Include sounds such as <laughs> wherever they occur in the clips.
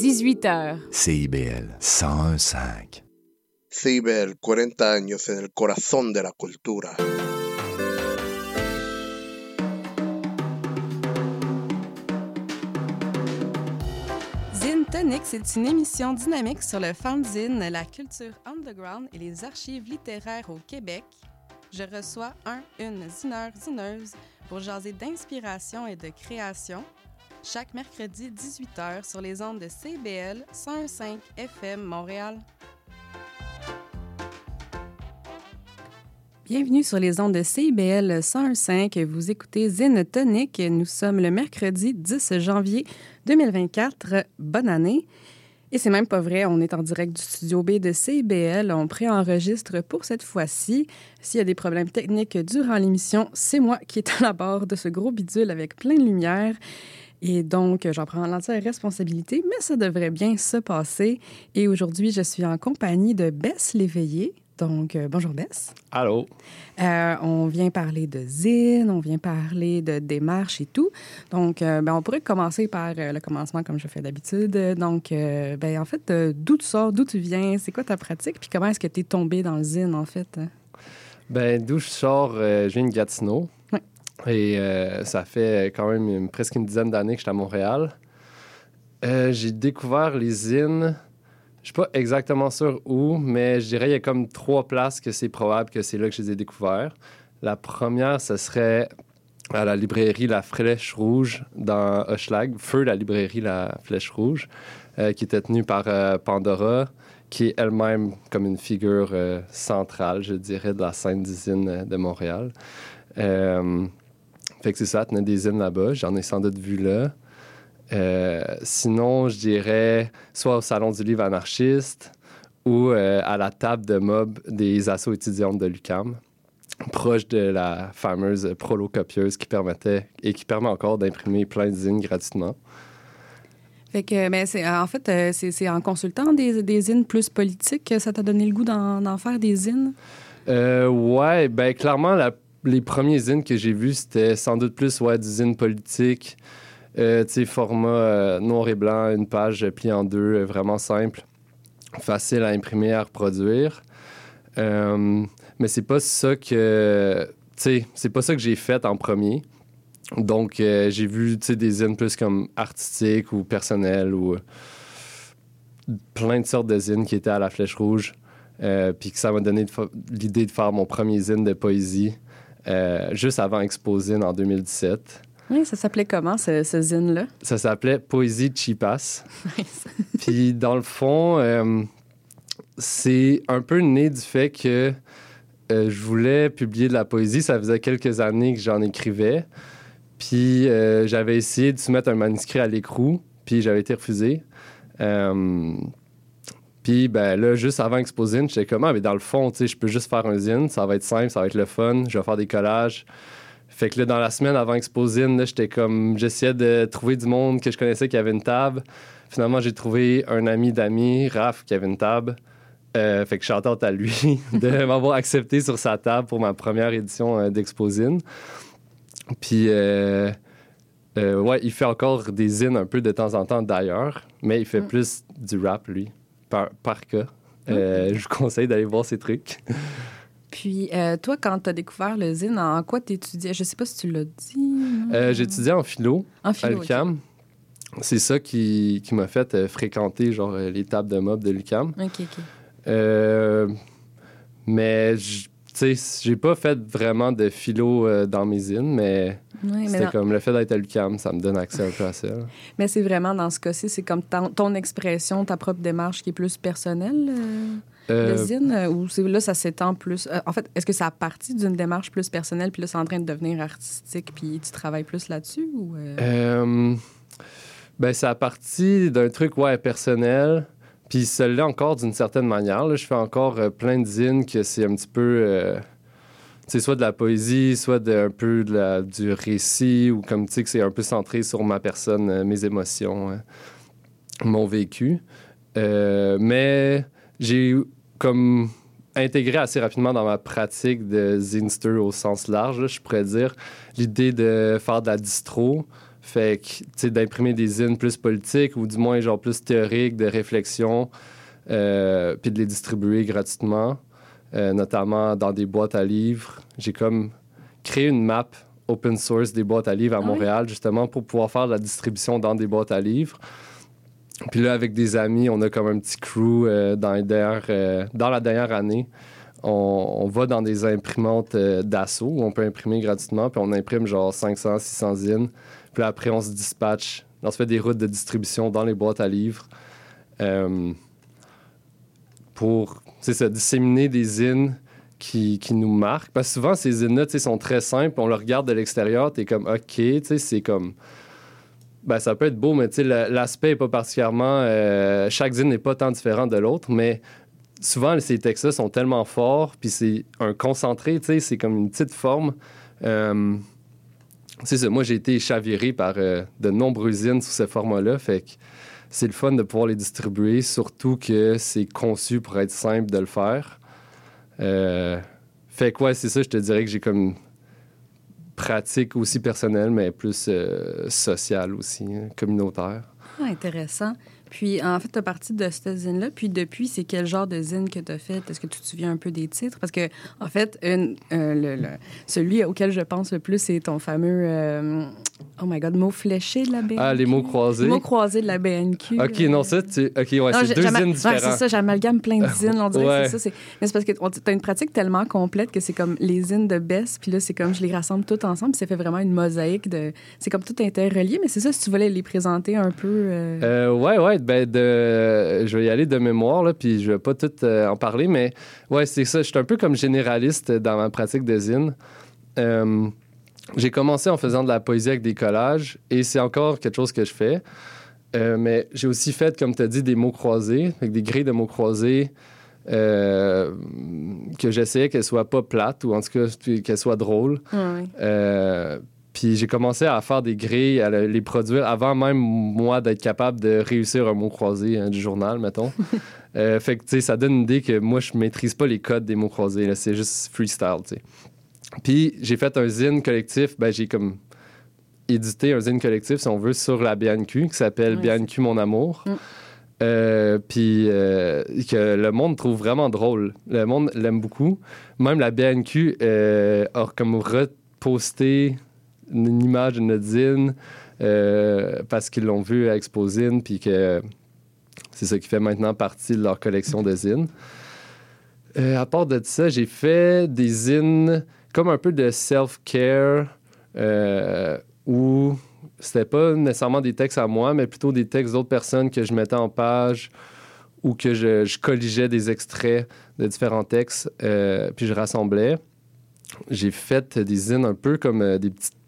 18h. CIBL 101.5. CIBL 40 años en el corazón de la cultura. Tonic, c'est une émission dynamique sur le fanzine, la culture underground et les archives littéraires au Québec. Je reçois un, une zineur, zineuse pour jaser d'inspiration et de création, chaque mercredi 18h sur les ondes de CBL 101.5 FM Montréal. Bienvenue sur les ondes de CIBL 101.5. Vous écoutez Zine Tonic. Nous sommes le mercredi 10 janvier 2024. Bonne année. Et c'est même pas vrai, on est en direct du studio B de CIBL. On préenregistre pour cette fois-ci. S'il y a des problèmes techniques durant l'émission, c'est moi qui est à la barre de ce gros bidule avec plein de lumière. Et donc, j'en prends l'entière responsabilité, mais ça devrait bien se passer. Et aujourd'hui, je suis en compagnie de Bess Léveillé. Donc, euh, bonjour Bess. Allô. Euh, on vient parler de zine, on vient parler de démarches et tout. Donc, euh, ben, on pourrait commencer par euh, le commencement comme je fais d'habitude. Donc, ben, en fait, d'où tu sors, d'où tu viens, c'est quoi ta pratique, puis comment est-ce que tu es tombé dans le zine, en fait? Ben, d'où je sors, je viens de Gatineau. Et euh, ça fait quand même presque une dizaine d'années que j'étais à Montréal. Euh, j'ai découvert les zines. Je suis pas exactement sûr où, mais je dirais qu'il y a comme trois places que c'est probable que c'est là que je les ai découverts. La première, ce serait à la librairie La Flèche Rouge dans Hochelag. Feu, la librairie La Flèche Rouge, euh, qui était tenue par Pandora, qui est elle-même comme une figure centrale, je dirais, de la scène d'usine de Montréal. Fait que c'est ça, tenait des zines là-bas. J'en ai sans doute vu là. Euh, sinon, je dirais soit au Salon du livre anarchiste ou euh, à la table de mob des assos étudiantes de l'UCAM, proche de la fameuse prolocopieuse qui permettait et qui permet encore d'imprimer plein de zines gratuitement. Fait que, ben, c'est, en fait, euh, c'est, en consultant des, des zines plus politiques que ça t'a donné le goût d'en, d'en faire des zines? Euh, ouais, ben clairement, la- les premiers zines que j'ai vus, c'était sans doute plus ouais, du zine politique, euh, format euh, noir et blanc, une page pliée en deux, euh, vraiment simple, facile à imprimer, à reproduire. Mais c'est pas ça que, c'est pas ça que j'ai fait en premier. Donc, j'ai vu, des zines plus comme artistiques ou personnelles ou plein de sortes de zines qui étaient à la Flèche Rouge. Puis que ça m'a donné l'idée de faire mon premier zine de poésie euh, juste avant Exposine en 2017. Oui, ça s'appelait comment, ce, ce zine-là? Ça s'appelait Poésie Chipas. <laughs> Puis dans le fond, euh, c'est un peu né du fait que euh, je voulais publier de la poésie. Ça faisait quelques années que j'en écrivais. Puis j'avais essayé de soumettre un manuscrit à l'écrou, puis j'avais été refusé. Puis ben là, juste avant Exposine, j'étais comme, ah, mais dans le fond, tu sais, je peux juste faire un zine, ça va être simple, ça va être le fun, je vais faire des collages. Fait que là, dans la semaine avant Exposine, là, j'étais comme, j'essayais de trouver du monde que je connaissais qui avait une table. Finalement, j'ai trouvé un ami d'amis, Raph, qui avait une table. Euh, fait que je chante à lui <laughs> de <laughs> m'avoir accepté sur sa table pour ma première édition euh, d'Exposine. Puis, euh, euh, ouais, il fait encore des zines un peu de temps en temps d'ailleurs, mais il fait Mm. plus du rap, lui, par, par cas. Euh, Je vous conseille d'aller voir ses trucs. Puis, euh, toi, quand tu as découvert le zine, en quoi tu étudiais? Je sais pas si tu l'as dit. Euh, étudié en philo en à philo. ok. l'UCAM. C'est ça qui, qui m'a fait fréquenter genre, les tables de mob de l'UCAM. OK, OK. Mais, j- tu sais, j'ai pas fait vraiment de philo euh, dans mes zines, mais Oui, c'était comme le fait d'être à l'UCAM, ça me donne accès un peu à ça. mais c'est vraiment dans ce cas-ci, c'est comme ton, ton expression, ta propre démarche qui est plus personnelle, euh, Euh, euh, ou là, ça s'étend plus. euh, en fait, est-ce que ça a parti d'une démarche plus personnelle, puis là, c'est en train de devenir artistique, puis tu travailles plus là-dessus? Ou, ben, ça a parti d'un truc, ouais, personnel. Puis celui-là encore d'une certaine manière. je fais encore euh, plein de zines que c'est un petit peu. euh, tu sais, soit de la poésie, soit de, un peu de la, du récit, ou comme tu sais, que c'est un peu centré sur ma personne, euh, mes émotions, euh, mon vécu. Euh, mais j'ai comme intégré assez rapidement dans ma pratique de zinster au sens large, je pourrais dire. L'idée de faire de la distro, fait que, tu sais, d'imprimer des zines plus politiques ou du moins genre plus théoriques, de réflexion, euh, puis de les distribuer gratuitement, euh, notamment dans des boîtes à livres. J'ai comme créé une map open source des boîtes à livres à Ah oui? Montréal, justement, pour pouvoir faire de la distribution dans des boîtes à livres. Puis là, avec des amis, on a comme un petit crew euh, dans, les dernières, dans la dernière année. On, on va dans des imprimantes d'assaut où on peut imprimer gratuitement, puis on imprime genre 500, 600 zines. Puis après, on se dispatche. On se fait des routes de distribution dans les boîtes à livres euh, pour ça, disséminer des zines qui, qui nous marquent. Parce que souvent, ces zines-là sont très simples. On le regarde de l'extérieur, tu es comme OK, c'est comme. Ben, ça peut être beau, mais l'aspect n'est pas particulièrement. euh, chaque zine n'est pas tant différent de l'autre, mais souvent, ces textes-là sont tellement forts, puis c'est un concentré, c'est comme une petite forme. Euh, c'est ça, moi, j'ai été chaviré par euh, de nombreuses zines sous ce format-là, fait que c'est le fun de pouvoir les distribuer, surtout que c'est conçu pour être simple de le faire. Euh, fait que ouais, c'est ça, je te dirais que j'ai comme pratique aussi personnelle, mais plus euh, sociale aussi, hein, communautaire. Ah, intéressant. Puis, en fait, tu as parti de cette zine-là. Puis, depuis, c'est quel genre de zine que tu as fait? Est-ce que tu te souviens un peu des titres? Parce que, en fait, une- euh, le- le- celui auquel je pense le plus, c'est ton fameux, euh, oh my God, mot fléché de la BNQ. Ah, les mots croisés. Les mots croisés de la BNQ. Ok, euh. non, ça, tu... ok, ouais, c'est deux zines ouais, différents. c'est ça, j'amalgame plein de <laughs> zines. On dirait Ouais. que c'est ça. Mais c'est parce que tu as une pratique tellement complète que c'est comme les zines de Bess, puis là, c'est comme je les rassemble toutes ensemble, puis ça fait vraiment une mosaïque de. C'est comme tout interrelié, mais c'est ça, si tu voulais les présenter un peu. euh, Euh, ouais, ben de... je vais y aller de mémoire, là, puis je vais pas tout euh, en parler, mais ouais, c'est ça. Je suis un peu comme généraliste dans ma pratique de zine. Euh, j'ai commencé en faisant de la poésie avec des collages, et c'est encore quelque chose que je fais. Euh, mais j'ai aussi fait, comme tu as dit, des mots croisés, avec des grilles de mots croisés, euh, que j'essayais qu'elles soient pas plates, ou en tout cas qu'elles soient drôles. ouais, ouais. Euh, puis j'ai commencé à faire des grilles, à le- les produire avant même moi d'être capable de réussir un mot croisé hein, du journal, mettons. <laughs> Euh, fait que, tu sais, ça donne une idée que moi, je maîtrise pas les codes des mots croisés. C'est juste freestyle, tu sais. Puis j'ai fait un zine collectif. Ben, j'ai comme édité un zine collectif, si on veut, sur la BNQ, qui s'appelle Ouais, BNQ Mon Amour. Mm. Euh, puis euh, que le monde trouve vraiment drôle. Le monde l'aime beaucoup. Même la BNQ a comme reposté une image de notre zine euh, parce qu'ils l'ont vu à Exposine, puis que c'est ça qui fait maintenant partie de leur collection de zines. Euh, à part de ça, j'ai fait des zines comme un peu de self-care euh, où c'était pas nécessairement des textes à moi, mais plutôt des textes d'autres personnes que je mettais en page ou que je, colligeais des extraits de différents textes, euh, puis je rassemblais. J'ai fait des zines un peu comme des petites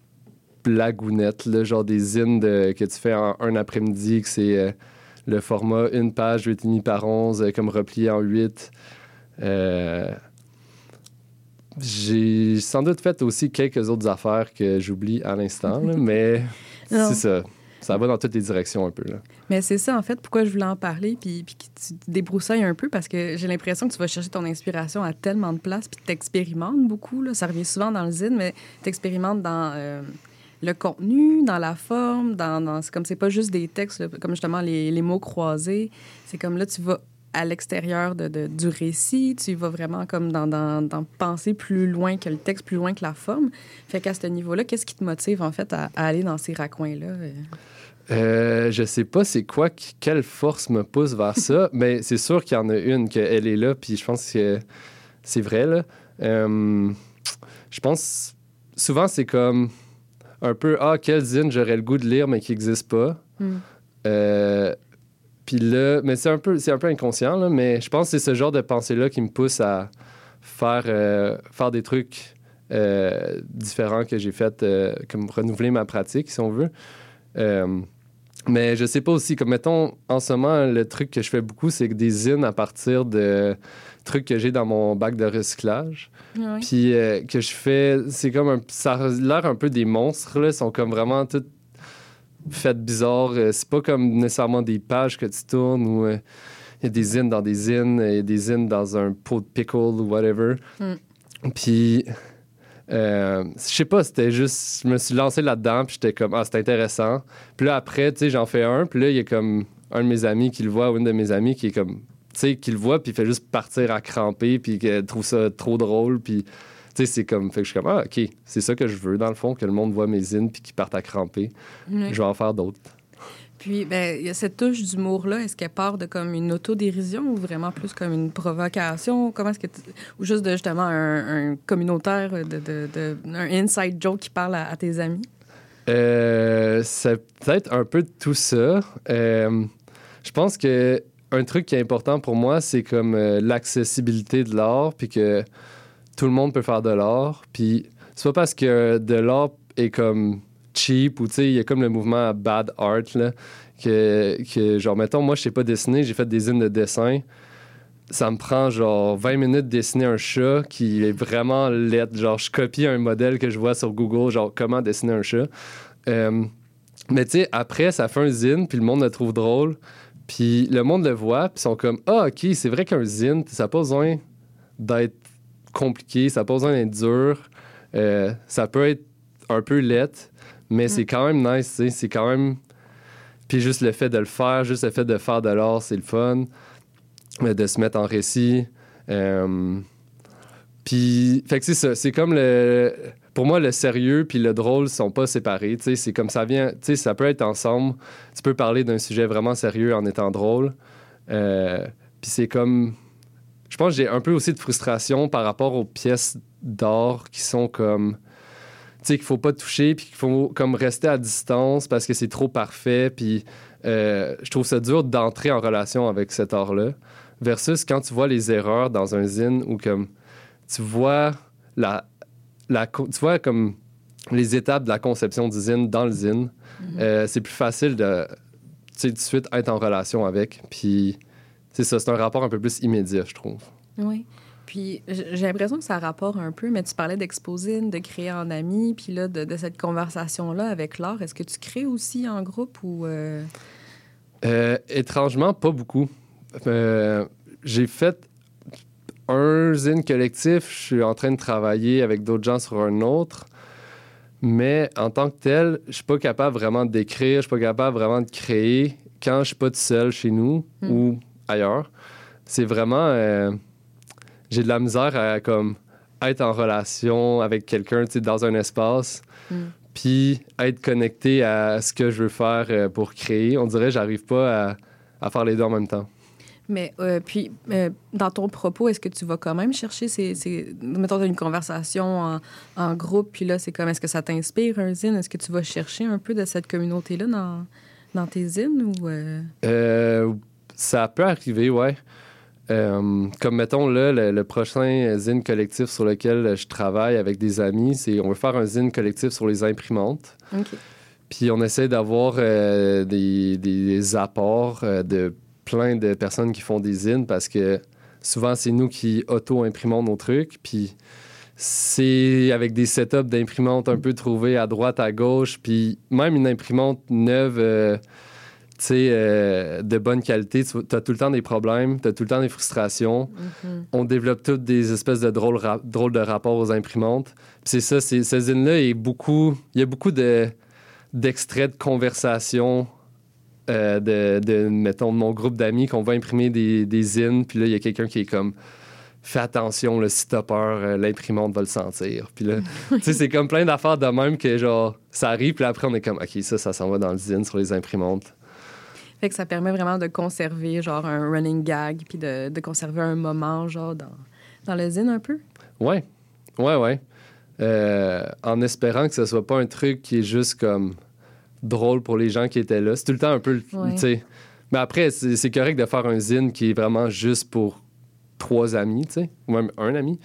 blagounettes, là, genre des zines de- que tu fais en un après-midi, que c'est euh, le format une page, 8,5 par 11, euh, comme replié en 8. Euh, j'ai sans doute fait aussi quelques autres affaires que j'oublie à l'instant, <laughs> mais c'est ça. Ça va dans toutes les directions un peu. Là. Mais c'est ça, en fait, pourquoi je voulais en parler, puis, puis que tu débroussailles un peu, parce que j'ai l'impression que tu vas chercher ton inspiration à tellement de places, puis tu expérimentes beaucoup. Là. Ça revient souvent dans le zine, mais tu expérimentes dans euh, le contenu, dans la forme, dans, dans- c'est comme c'est pas juste des textes, comme justement les, les mots croisés. C'est comme là, tu vas à l'extérieur de, de- du récit, tu vas vraiment comme dans, dans, dans penser plus loin que le texte, plus loin que la forme. Fait qu'à ce niveau-là, qu'est-ce qui te motive en fait à, à aller dans ces raccoins-là? euh? Je sais pas c'est quoi, quelle force me pousse vers ça, <laughs> mais c'est sûr qu'il y en a une, qu'elle est là, puis je pense que c'est vrai. Là. Euh, je pense souvent c'est comme un peu Ah, quel zine j'aurais le goût de lire, mais qui n'existe pas. Hmm. Euh, puis là, mais c'est un peu, c'est un peu inconscient, là, mais je pense que c'est ce genre de pensée-là qui me pousse à faire, euh, faire des trucs euh, différents que j'ai fait, comme renouveler ma pratique, si on veut. Mais je sais pas aussi, comme mettons, en ce moment, le truc que je fais beaucoup, c'est que des zines à partir de trucs que j'ai dans mon bac de recyclage. Ouais. Puis euh, que je fais, c'est comme un. Ça a l'air un peu des monstres, là. Ils sont comme vraiment toutes faites bizarres. Euh, c'est pas comme nécessairement des pages que tu tournes ou. euh, il y a des zines dans des zines, il y a des zines dans un pot de pickle ou whatever. Mm. Puis, euh, je sais pas, c'était juste, je me suis lancé là-dedans, puis j'étais comme, ah, c'est intéressant. Puis là, après, tu sais, j'en fais un, puis là, il y a comme un de mes amis qui le voit, ou une de mes amies qui est comme, tu sais, qui le voit, puis il fait juste partir à cramper, puis qu'elle trouve ça trop drôle, puis. Tu sais, c'est comme. Fait que je suis comme, ah, OK, c'est ça que je veux, dans le fond, que le monde voit mes zines puis qu'ils partent à cramper. Oui. Je vais en faire d'autres. Puis, ben, il y a cette touche d'humour-là. Est-ce qu'elle part de comme une autodérision ou vraiment plus comme une provocation? Comment est-ce que tu- Ou juste de justement un, un communautaire, de, un inside joke qui parle à, à tes amis? Euh, c'est peut-être un peu de tout ça. Euh, je pense que un truc qui est important pour moi, c'est comme euh, l'accessibilité de l'art, puis que tout le monde peut faire de l'art. Puis c'est pas parce que de l'art est comme cheap ou il y a comme le mouvement bad art là, que, que genre mettons moi je sais pas dessiner, j'ai fait des zines de dessin. Ça me prend genre 20 minutes de dessiner un chat qui est vraiment laid. Genre, je copie un modèle que je vois sur Google, genre comment dessiner un chat. Euh, mais tu sais, après, ça fait un zine, puis le monde le trouve drôle. Puis le monde le voit, puis ils sont comme Ah, ok, c'est vrai qu'un zine, ça n'a pas besoin d'être compliqué, ça n'a pas besoin d'être dur. Euh, ça peut être un peu laid, mais c'est quand même nice, tu sais. C'est quand même. Puis juste le fait de le faire, juste le fait de faire de l'art, c'est le fun. Euh, De se mettre en récit. Euh, Puis, fait que c'est ça. C'est comme le. Pour moi, le sérieux puis le drôle sont pas séparés. Tu sais, c'est comme ça vient. Tu sais, ça peut être ensemble. Tu peux parler d'un sujet vraiment sérieux en étant drôle. Euh, puis c'est comme. Je pense que j'ai un peu aussi de frustration par rapport aux pièces d'art qui sont comme. Tu sais, qu'il faut pas toucher puis qu'il faut comme rester à distance parce que c'est trop parfait. Puis euh, je trouve ça dur d'entrer en relation avec cet art-là. Versus quand tu vois les erreurs dans un zine ou comme tu vois la, la tu vois comme les étapes de la conception du zine dans le zine, euh, c'est plus facile de tu sais, tout de suite être en relation avec. Puis c'est ça, c'est un rapport un peu plus immédiat, je trouve. Oui. Puis j'ai l'impression que ça rapporte un peu, mais tu parlais d'exposer, de créer en ami, puis là, de, de cette conversation-là avec l'art. Est-ce que tu crées aussi en groupe ou. euh, Euh, étrangement, pas beaucoup. Euh, j'ai fait un zine collectif. Je suis en train de travailler avec d'autres gens sur un autre. Mais en tant que tel, je suis pas capable vraiment d'écrire, je suis pas capable vraiment de créer quand je suis pas tout seul chez nous Hmm. ou ailleurs. C'est vraiment... j'ai de la misère à comme être en relation avec quelqu'un, tu sais, dans un espace, Hmm. puis être connecté à ce que je veux faire euh, pour créer. On dirait que j'arrive pas à, à faire les deux en même temps. Mais euh, puis, euh, dans ton propos, est-ce que tu vas quand même chercher ces... ces... Mettons, tu as une conversation en, en groupe, puis là, c'est comme, est-ce que ça t'inspire un zine? Est-ce que tu vas chercher un peu de cette communauté-là dans, dans tes zines ou... Euh, ça peut arriver, ouais. Euh, comme mettons là, le, le prochain zine collectif sur lequel je travaille avec des amis, c'est on veut faire un zine collectif sur les imprimantes. Puis on essaie d'avoir euh, des, des apports euh, de plein de personnes qui font des zines parce que souvent c'est nous qui auto-imprimons nos trucs. Puis c'est avec des setups d'imprimantes un peu trouvés à droite, à gauche. Puis même une imprimante neuve, tu sais, euh, de bonne qualité, tu as tout le temps des problèmes, tu as tout le temps des frustrations Mhm. on développe toutes des espèces de drôles, ra- drôles de rapports aux imprimantes. Puis c'est ça, c'est, ce zine-là est beaucoup. Il y a beaucoup de, d'extraits de conversations euh, de, de, mettons, de mon groupe d'amis qu'on va imprimer des, des zines. Puis là, il y a quelqu'un qui est comme. Fais attention, là, si t'as peur, euh, l'imprimante va le sentir. Puis là, <laughs> tu sais, c'est comme plein d'affaires de même que, genre, ça arrive, puis après, on est comme, OK, ça, ça s'en va dans le zine sur les imprimantes. Fait que ça permet vraiment de conserver, genre, un running gag, puis de, de conserver un moment, genre, dans, dans le zine un peu. Ouais, ouais, ouais. Euh, en espérant que ce soit pas un truc qui est juste comme drôle pour les gens qui étaient là. C'est tout le temps un peu, le- Ouais. tu sais. Mais après, c'est c'est correct de faire un zine qui est vraiment juste pour trois amis, tu sais, ou même un ami.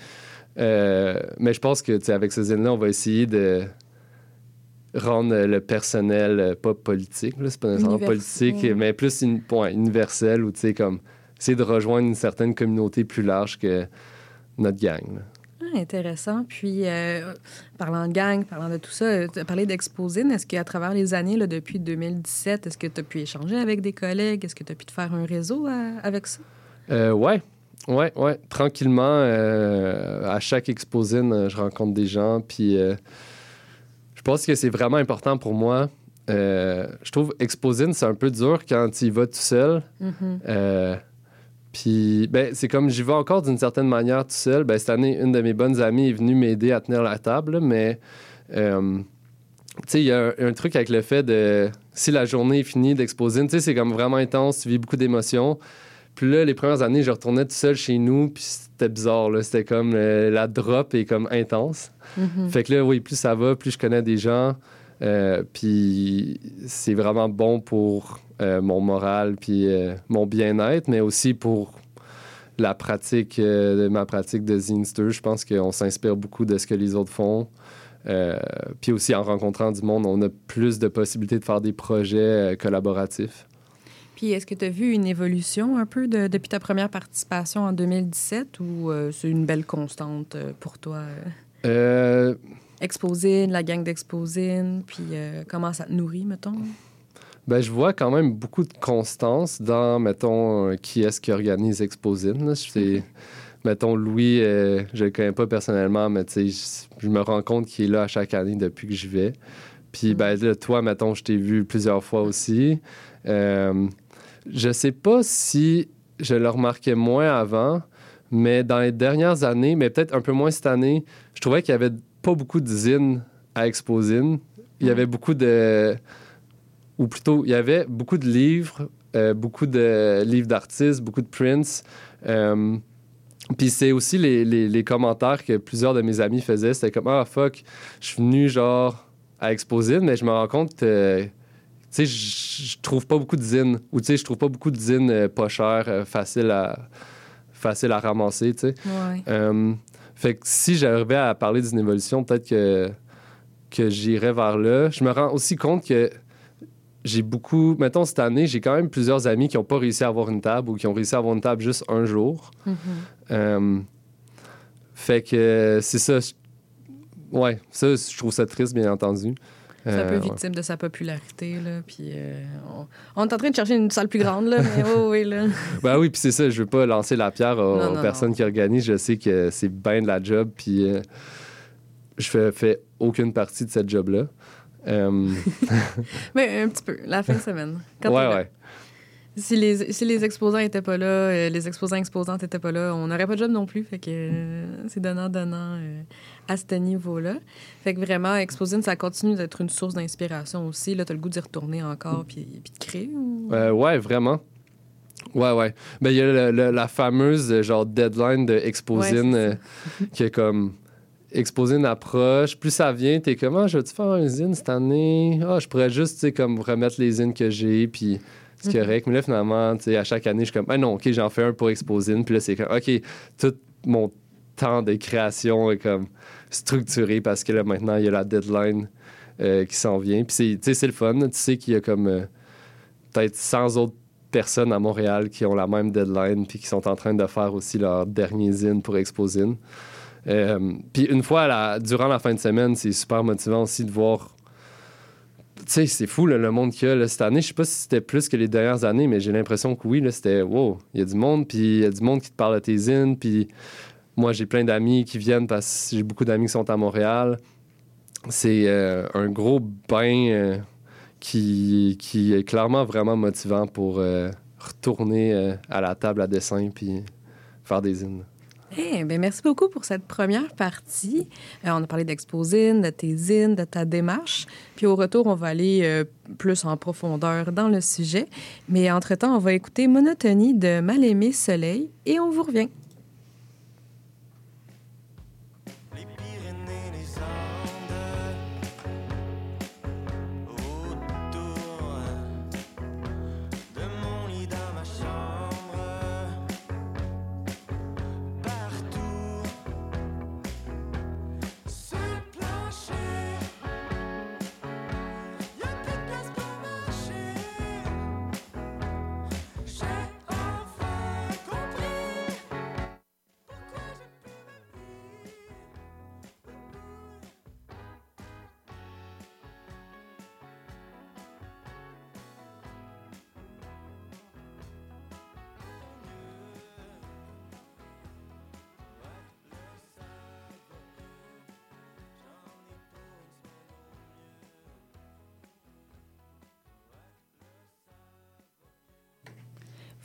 Euh, mais je pense que, tu sais, avec ce zine-là, on va essayer de rendre le personnel euh, pas politique, c'est pas nécessairement politique, mais plus une, universel, ou tu sais, comme essayer de rejoindre une certaine communauté plus large que notre gang. là. Ah, intéressant. Puis, euh, parlant de gang, parlant de tout ça, tu as parlé d'Exposine. Est-ce qu'à travers les années, là, depuis 2017, est-ce que tu as pu échanger avec des collègues? Est-ce que tu as pu te faire un réseau à- avec ça? Euh, ouais, ouais, ouais. Tranquillement, euh, à chaque exposine, euh, je rencontre des gens. Puis euh, pense que c'est vraiment important pour moi. Euh, je trouve exposine, c'est un peu dur quand tu y vas tout seul. Mhm. Euh, puis, ben, c'est comme j'y vais encore d'une certaine manière tout seul. Ben, cette année, une de mes bonnes amies est venue m'aider à tenir la table, mais euh, tu sais, il y a un, un truc avec le fait de si la journée est finie d'exposer, tu sais, c'est comme vraiment intense, tu vis beaucoup d'émotions. Puis là, les premières années, je retournais tout seul chez nous, puis c'était bizarre, là. C'était comme euh, la drop est comme intense. Mhm. Fait que là, oui, plus ça va, plus je connais des gens. Euh, puis c'est vraiment bon pour euh, mon moral, puis mon bien-être, mais aussi pour la pratique, de ma pratique de Zinster. Je pense qu'on s'inspire beaucoup de ce que les autres font. Puis aussi, en rencontrant du monde, on a plus de possibilités de faire des projets collaboratifs. Puis, est-ce que tu as vu une évolution un peu de- depuis ta première participation en 2017 ou euh, c'est une belle constante euh, pour toi? euh? Exposine, la gang d'Exposine, puis euh, comment ça te nourrit, mettons? Ben, je vois quand même beaucoup de constance dans, mettons, qui est-ce qui organise Exposine. C'est, <laughs> mettons, Louis, euh, je le connais pas personnellement, mais tu sais, je, je me rends compte qu'il est là à chaque année depuis que j'y vais. Puis, ben, là, toi, mettons, je t'ai vu plusieurs fois aussi. Euh, je sais pas si je le remarquais moins avant, mais dans les dernières années, mais peut-être un peu moins cette année, je trouvais qu'il y avait pas beaucoup de zines à Exposine. Il y avait beaucoup de ou plutôt, il y avait beaucoup de livres, euh, beaucoup de livres d'artistes, beaucoup de prints. Euh, puis c'est aussi les, les- les commentaires que plusieurs de mes amis faisaient. C'était comme Ah, fuck, je suis venu genre à Exposine, mais je me rends compte que. Tu sais, je trouve pas beaucoup de zines. Ou tu sais, je trouve pas beaucoup de zines euh, pas chères, euh, faciles à, faciles à ramasser, tu sais. Ouais. Euh, fait que si j'arrivais à parler d'une évolution, peut-être que, que j'irais vers là. Je me rends aussi compte que j'ai beaucoup. Mettons, cette année, j'ai quand même plusieurs amis qui n'ont pas réussi à avoir une table ou qui ont réussi à avoir une table juste un jour. Mhm. Euh, fait que c'est ça. Ouais, ça, je trouve ça triste, bien entendu. C'est un peu victime de sa popularité, là. Puis euh, on, on est en train de chercher une salle plus grande, là, mais oui, oui, là. <laughs> Ben oui, puis c'est ça, je veux pas lancer la pierre aux, Non, aux non, personnes non. qui organisent. Je sais que c'est bien de la job, puis euh, je fais, fais aucune partie de cette job-là. Euh, <laughs> Mais un petit peu, la fin de semaine. Quand ouais, ouais. Si les, si les exposants étaient pas là, euh, les exposants exposantes étaient pas là, on n'aurait pas de job non plus. Fait que euh, c'est donnant-donnant euh, à ce niveau-là. Fait que vraiment, Exposine, ça continue d'être une source d'inspiration aussi. Là, t'as le goût d'y retourner encore puis, puis de créer. ou- Euh, ouais, vraiment. Ouais, ouais. Ben, il y a le- le- la fameuse genre deadline de Exposine Ouais, euh, qui est comme Exposine approche. Plus ça vient, t'es comme, ah, je vais-tu faire un zine cette année? Ah, je pourrais juste, tu sais, comme remettre les zines que j'ai, puis c'est Mhm. correct. Mais là, finalement, à chaque année, je suis comme, ah non, OK, j'en fais un pour Exposine. Puis là, c'est comme, OK, tout mon temps de création est comme structuré parce que là, maintenant, il y a la deadline euh, qui s'en vient. Puis c'est, tu sais, c'est le fun. Tu sais qu'il y a comme euh, peut-être 100 autres personnes à Montréal qui ont la même deadline puis qui sont en train de faire aussi leur dernier zine pour Exposine. Euh, puis une fois, la- durant la fin de semaine, c'est super motivant aussi de voir. Tu sais, c'est fou le monde qu'il y a là, cette année. Je sais pas si c'était plus que les dernières années, mais j'ai l'impression que oui, c'était wow, il y a du monde, puis il y a du monde qui te parle de tes zines, puis moi, j'ai plein d'amis qui viennent parce que j'ai beaucoup d'amis qui sont à Montréal. C'est euh, un gros bain euh, qui, est clairement vraiment motivant pour euh, retourner à la table à dessin puis faire des zines. Eh ben, merci beaucoup pour cette première partie. Euh, on a parlé d'Exposine, de tes zines, de ta démarche. Puis au retour, on va aller euh, plus en profondeur dans le sujet. Mais entre-temps, on va écouter Monotonie de Mal-aimé Soleil et on vous revient.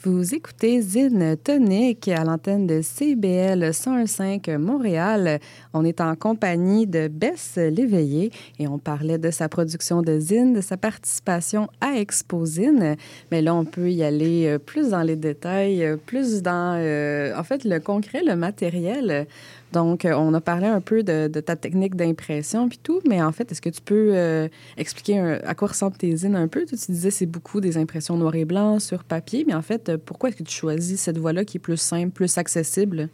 Vous écoutez Zine Tonic à l'antenne de CBL 101.5 Montréal. On est en compagnie de Bess Léveillé et on parlait de sa production de Zine, de sa participation à Exposine. Mais là, on peut y aller euh, plus dans les détails, euh, plus dans, euh, en fait, le concret, le matériel. Donc, euh, on a parlé un peu de, ta technique d'impression puis tout, mais en fait, est-ce que tu peux euh, expliquer à quoi ressemblent tes zines un peu? Tu disais c'est beaucoup des impressions noir et blanc sur papier, mais en fait, euh, pourquoi est-ce que tu choisis cette voie-là qui est plus simple, plus accessible?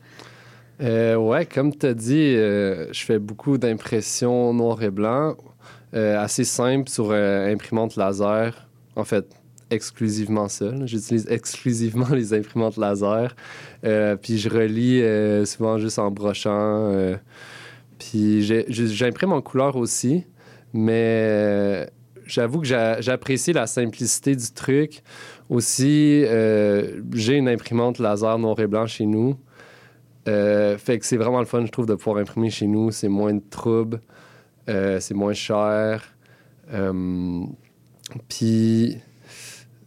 Euh, ouais, comme tu as dit, je fais beaucoup d'impressions noir et blanc, assez simple sur imprimante laser. En fait, exclusivement là. J'utilise exclusivement <laughs> les imprimantes laser. Euh, puis je relis euh, souvent juste en brochant. euh, puis j'imprime en couleur aussi, mais j'avoue que j'a- j'apprécie la simplicité du truc. Aussi, j'ai une imprimante laser noir et blanc chez nous. Fait que c'est vraiment le fun, je trouve, de pouvoir imprimer chez nous. C'est moins de troubles, c'est moins cher. Puis,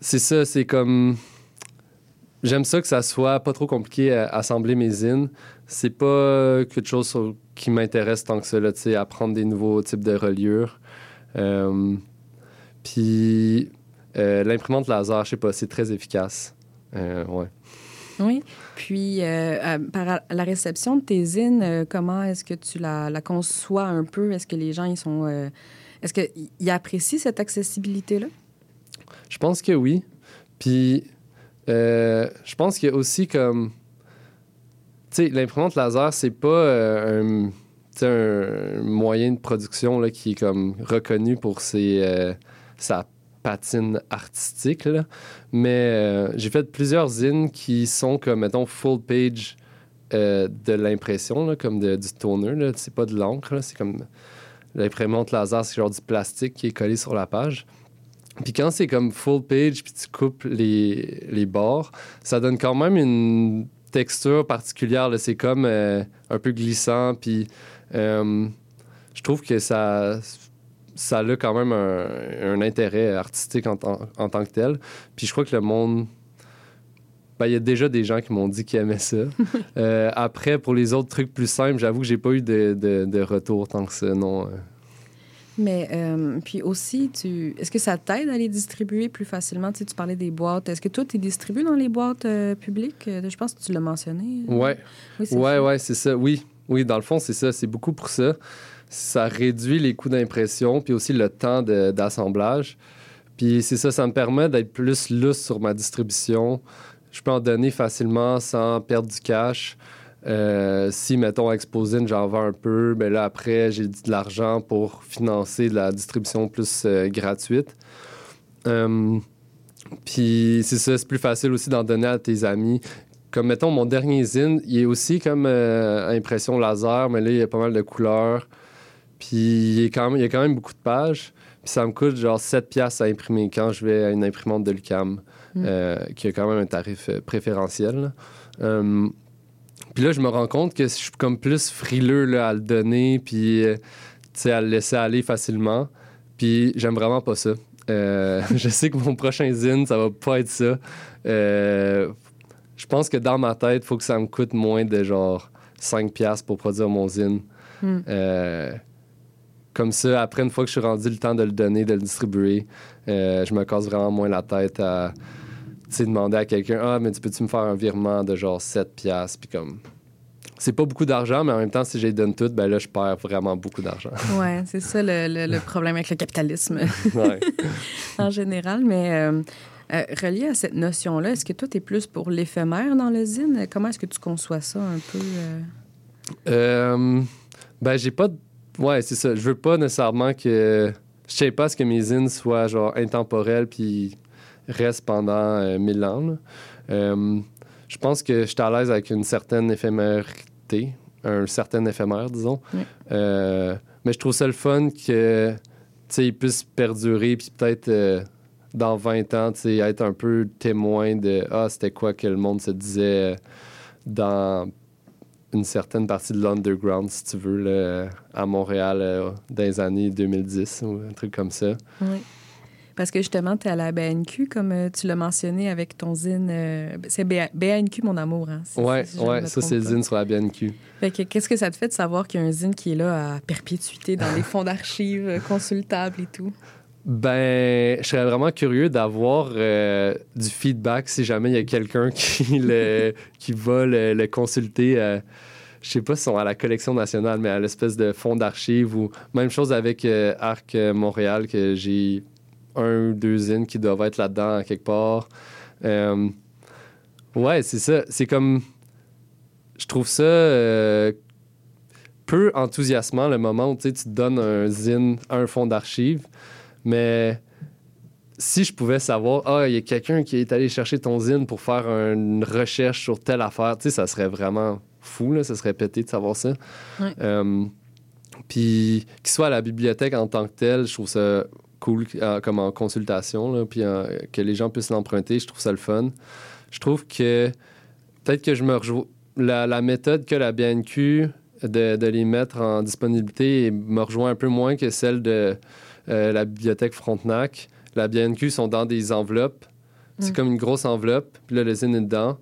c'est ça, c'est comme. J'aime ça que ça soit pas trop compliqué à assembler mes zines. C'est pas quelque chose qui m'intéresse tant que ça, là, tu sais, apprendre des nouveaux types de reliures. Euh, Puis, euh, l'imprimante laser, je sais pas, c'est très efficace. Euh, ouais. Oui. Puis, par la réception de tes zines, comment est-ce que tu la, la conçois un peu? Est-ce que les gens, ils sont... est-ce qu'ils apprécient cette accessibilité-là? Je pense que oui. Puis, euh, je pense qu'il y a aussi comme. Tu sais, l'imprimante laser, c'est pas euh, un, moyen de production là, qui est comme reconnu pour ses, euh, sa patine artistique. là. Mais j'ai fait plusieurs zines qui sont comme, mettons, full page de l'impression, comme de- du toner. C'est pas de l'encre, c'est comme. L'imprimante laser, c'est genre du plastique qui est collé sur la page. Puis quand c'est comme full page, puis tu coupes les, les bords, ça donne quand même une texture particulière. C'est comme euh, un peu glissant. Puis euh, je trouve que ça, ça a quand même un, un intérêt artistique en, tant- en tant que tel. Puis je crois que le monde. ben, Il y a déjà des gens qui m'ont dit qu'ils aimaient ça. <laughs> Euh, après, pour les autres trucs plus simples, j'avoue que j'ai pas eu de, de, de retour tant que ça, non. Mais euh, puis aussi, tu est-ce que ça t'aide à les distribuer plus facilement? Tu, sais, tu parlais des boîtes. Est-ce que toi, tu es distribué dans les boîtes euh, publiques? Euh, Je pense que tu l'as mentionné. Ouais. Oui, c'est Ouais, ça. ouais, c'est ça. Oui, oui, dans le fond, c'est ça. C'est beaucoup pour ça. Ça réduit les coûts d'impression, puis aussi le temps d'assemblage. Puis c'est ça, ça me permet d'être plus lousse sur ma distribution. Je peux en donner facilement sans perdre du cash. Euh, si, mettons, Exposine, j'en vends un peu, ben là, après, j'ai de l'argent pour financer de la distribution plus euh, gratuite. Euh, puis c'est ça, c'est plus facile aussi d'en donner à tes amis comme mettons mon dernier zine, il est aussi comme impression laser, mais là il y a pas mal de couleurs. Puis il, est quand même, il y a quand même beaucoup de pages. Puis ça me coûte genre 7 piastres à imprimer quand je vais à une imprimante de l'UQAM, Mm. euh, qui a quand même un tarif préférentiel. Puis là, je me rends compte que je suis comme plus frileux là, à le donner, puis euh, à le laisser aller facilement. Puis j'aime vraiment pas ça. Euh, <laughs> je sais que mon prochain zine, ça va pas être ça. Euh, je pense que dans ma tête, il faut que ça me coûte moins de genre 5 piastres pour produire mon zine. Hmm. Comme ça, après, une fois que je suis rendu le temps de le donner, de le distribuer, je me casse vraiment moins la tête à sais, demander à quelqu'un Ah, mais tu peux-tu me faire un virement de genre 7 piastres? Puis comme. C'est pas beaucoup d'argent, mais en même temps, si les donne toutes, ben là, je perds vraiment beaucoup d'argent. <laughs> Ouais, c'est ça le, le- le problème avec le capitalisme <laughs> en général. Mais euh, euh, relié à cette notion-là, est-ce que toi, tu es plus pour l'éphémère dans le zine? Comment est-ce que tu conçois ça un peu? euh? Ben, j'ai pas. de- Ouais, c'est ça. Je veux pas nécessairement que. Je sais pas ce que mes zines soient genre intemporels puis restent pendant euh, mille ans. Euh, je pense que je suis à l'aise avec une certaine éphémérité, un certain éphémère, disons. Oui. Euh, mais je trouve ça le fun que, il puisse perdurer puis peut-être. dans 20 ans, être un peu témoin de Ah, c'était quoi que le monde se disait dans une certaine partie de l'underground, si tu veux, là, à Montréal euh, dans les années 2010 ou un truc comme ça. Oui. Parce que justement, tu es à la BNQ, comme euh, tu l'as mentionné avec ton zine. euh, c'est BNQ, mon amour. Hein, si- Ouais, si ouais, ça, c'est le zine sur la BNQ. Qu'est-ce que ça te fait de savoir qu'il y a un zine qui est là à perpétuité dans les fonds d'archives euh, consultables et tout? Ben, je serais vraiment curieux d'avoir euh, du feedback si jamais il y a quelqu'un <laughs> qui, le, qui va le, le consulter. euh, je sais pas si sont à la collection nationale, mais à l'espèce de fonds d'archives ou même chose avec euh, Arc Montréal, que j'ai un ou deux zines qui doivent être là-dedans quelque part. Euh, ouais, c'est ça. C'est comme. Je trouve ça euh, peu enthousiasmant le moment où tu te donnes un zine à un fonds d'archives. Mais si je pouvais savoir, ah, il y a quelqu'un qui est allé chercher ton zine pour faire une recherche sur telle affaire, tu sais, ça serait vraiment fou, là, ça serait pété de savoir ça. Ouais. Euh, puis qu'il soit à la bibliothèque en tant que tel, je trouve ça cool euh, comme en consultation, là, puis euh, que les gens puissent l'emprunter, je trouve ça le fun. Je trouve que peut-être que je me rejoins. La, la méthode que la BNQ de, de les mettre en disponibilité me rejoint un peu moins que celle de euh, la bibliothèque Frontenac. La BNQ sont dans des enveloppes. C'est Mm. comme une grosse enveloppe, puis là, le zine est dedans.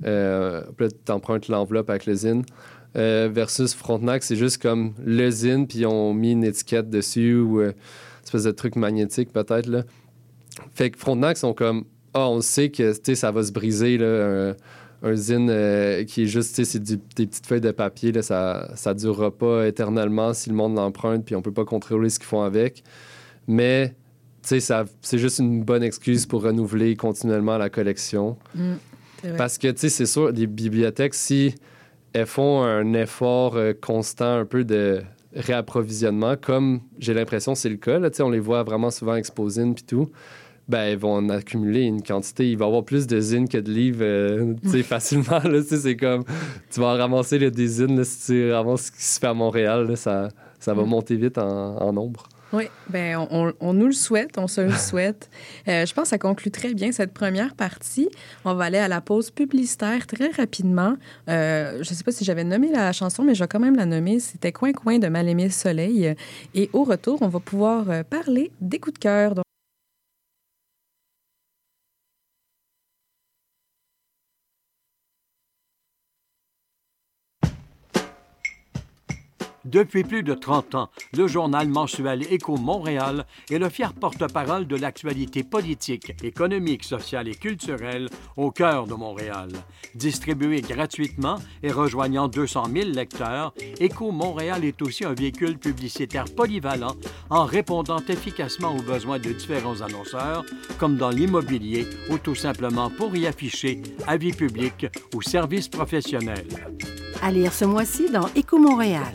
Puis là, tu empruntes l'enveloppe avec le zine. Euh, versus Frontenac, c'est juste comme le zine, puis ils ont mis une étiquette dessus ou euh, espèce de truc magnétique peut-être. là. Fait que Frontenac sont comme Ah, on sait que tu sais, ça va se briser, là, un, un zine euh, qui est juste, tu sais, c'est des petites feuilles de papier, là, ça ne durera pas éternellement si le monde l'emprunte, puis on peut pas contrôler ce qu'ils font avec. Mais, tu sais, ça- c'est juste une bonne excuse pour renouveler continuellement la collection. Vrai. Parce que, tu sais, c'est sûr, les bibliothèques, si elles font un effort euh, constant un peu de réapprovisionnement, comme j'ai l'impression c'est le cas, là, on les voit vraiment souvent exposés puis tout, ben, ils vont en accumuler une quantité. Il va y avoir plus de zines que de livres, euh, <laughs> <laughs> facilement. C'est comme, tu vas en ramasser là, des zines, là, si tu ramasses ce qui se fait à Montréal, là, ça, ça va Mm. monter vite en, en nombre. Oui, ben on, on- nous le souhaite, on se le <laughs> souhaite. Euh, je pense que ça conclut très bien cette première partie. On va aller à la pause publicitaire très rapidement. Euh, je ne sais pas si j'avais nommé la chanson, mais je vais quand même la nommer. C'était Coin Coin de Mal-aimé Soleil. Et au retour, on va pouvoir euh, parler des coups de cœur. Depuis plus de 30 ans, le journal mensuel Écho Montréal est le fier porte-parole de l'actualité politique, économique, sociale et culturelle au cœur de Montréal. Distribué gratuitement et rejoignant 200 000 lecteurs, Écho Montréal est aussi un véhicule publicitaire polyvalent en répondant efficacement aux besoins de différents annonceurs, comme dans l'immobilier ou tout simplement pour y afficher avis publics ou services professionnels. À lire ce mois-ci dans Éco Montréal.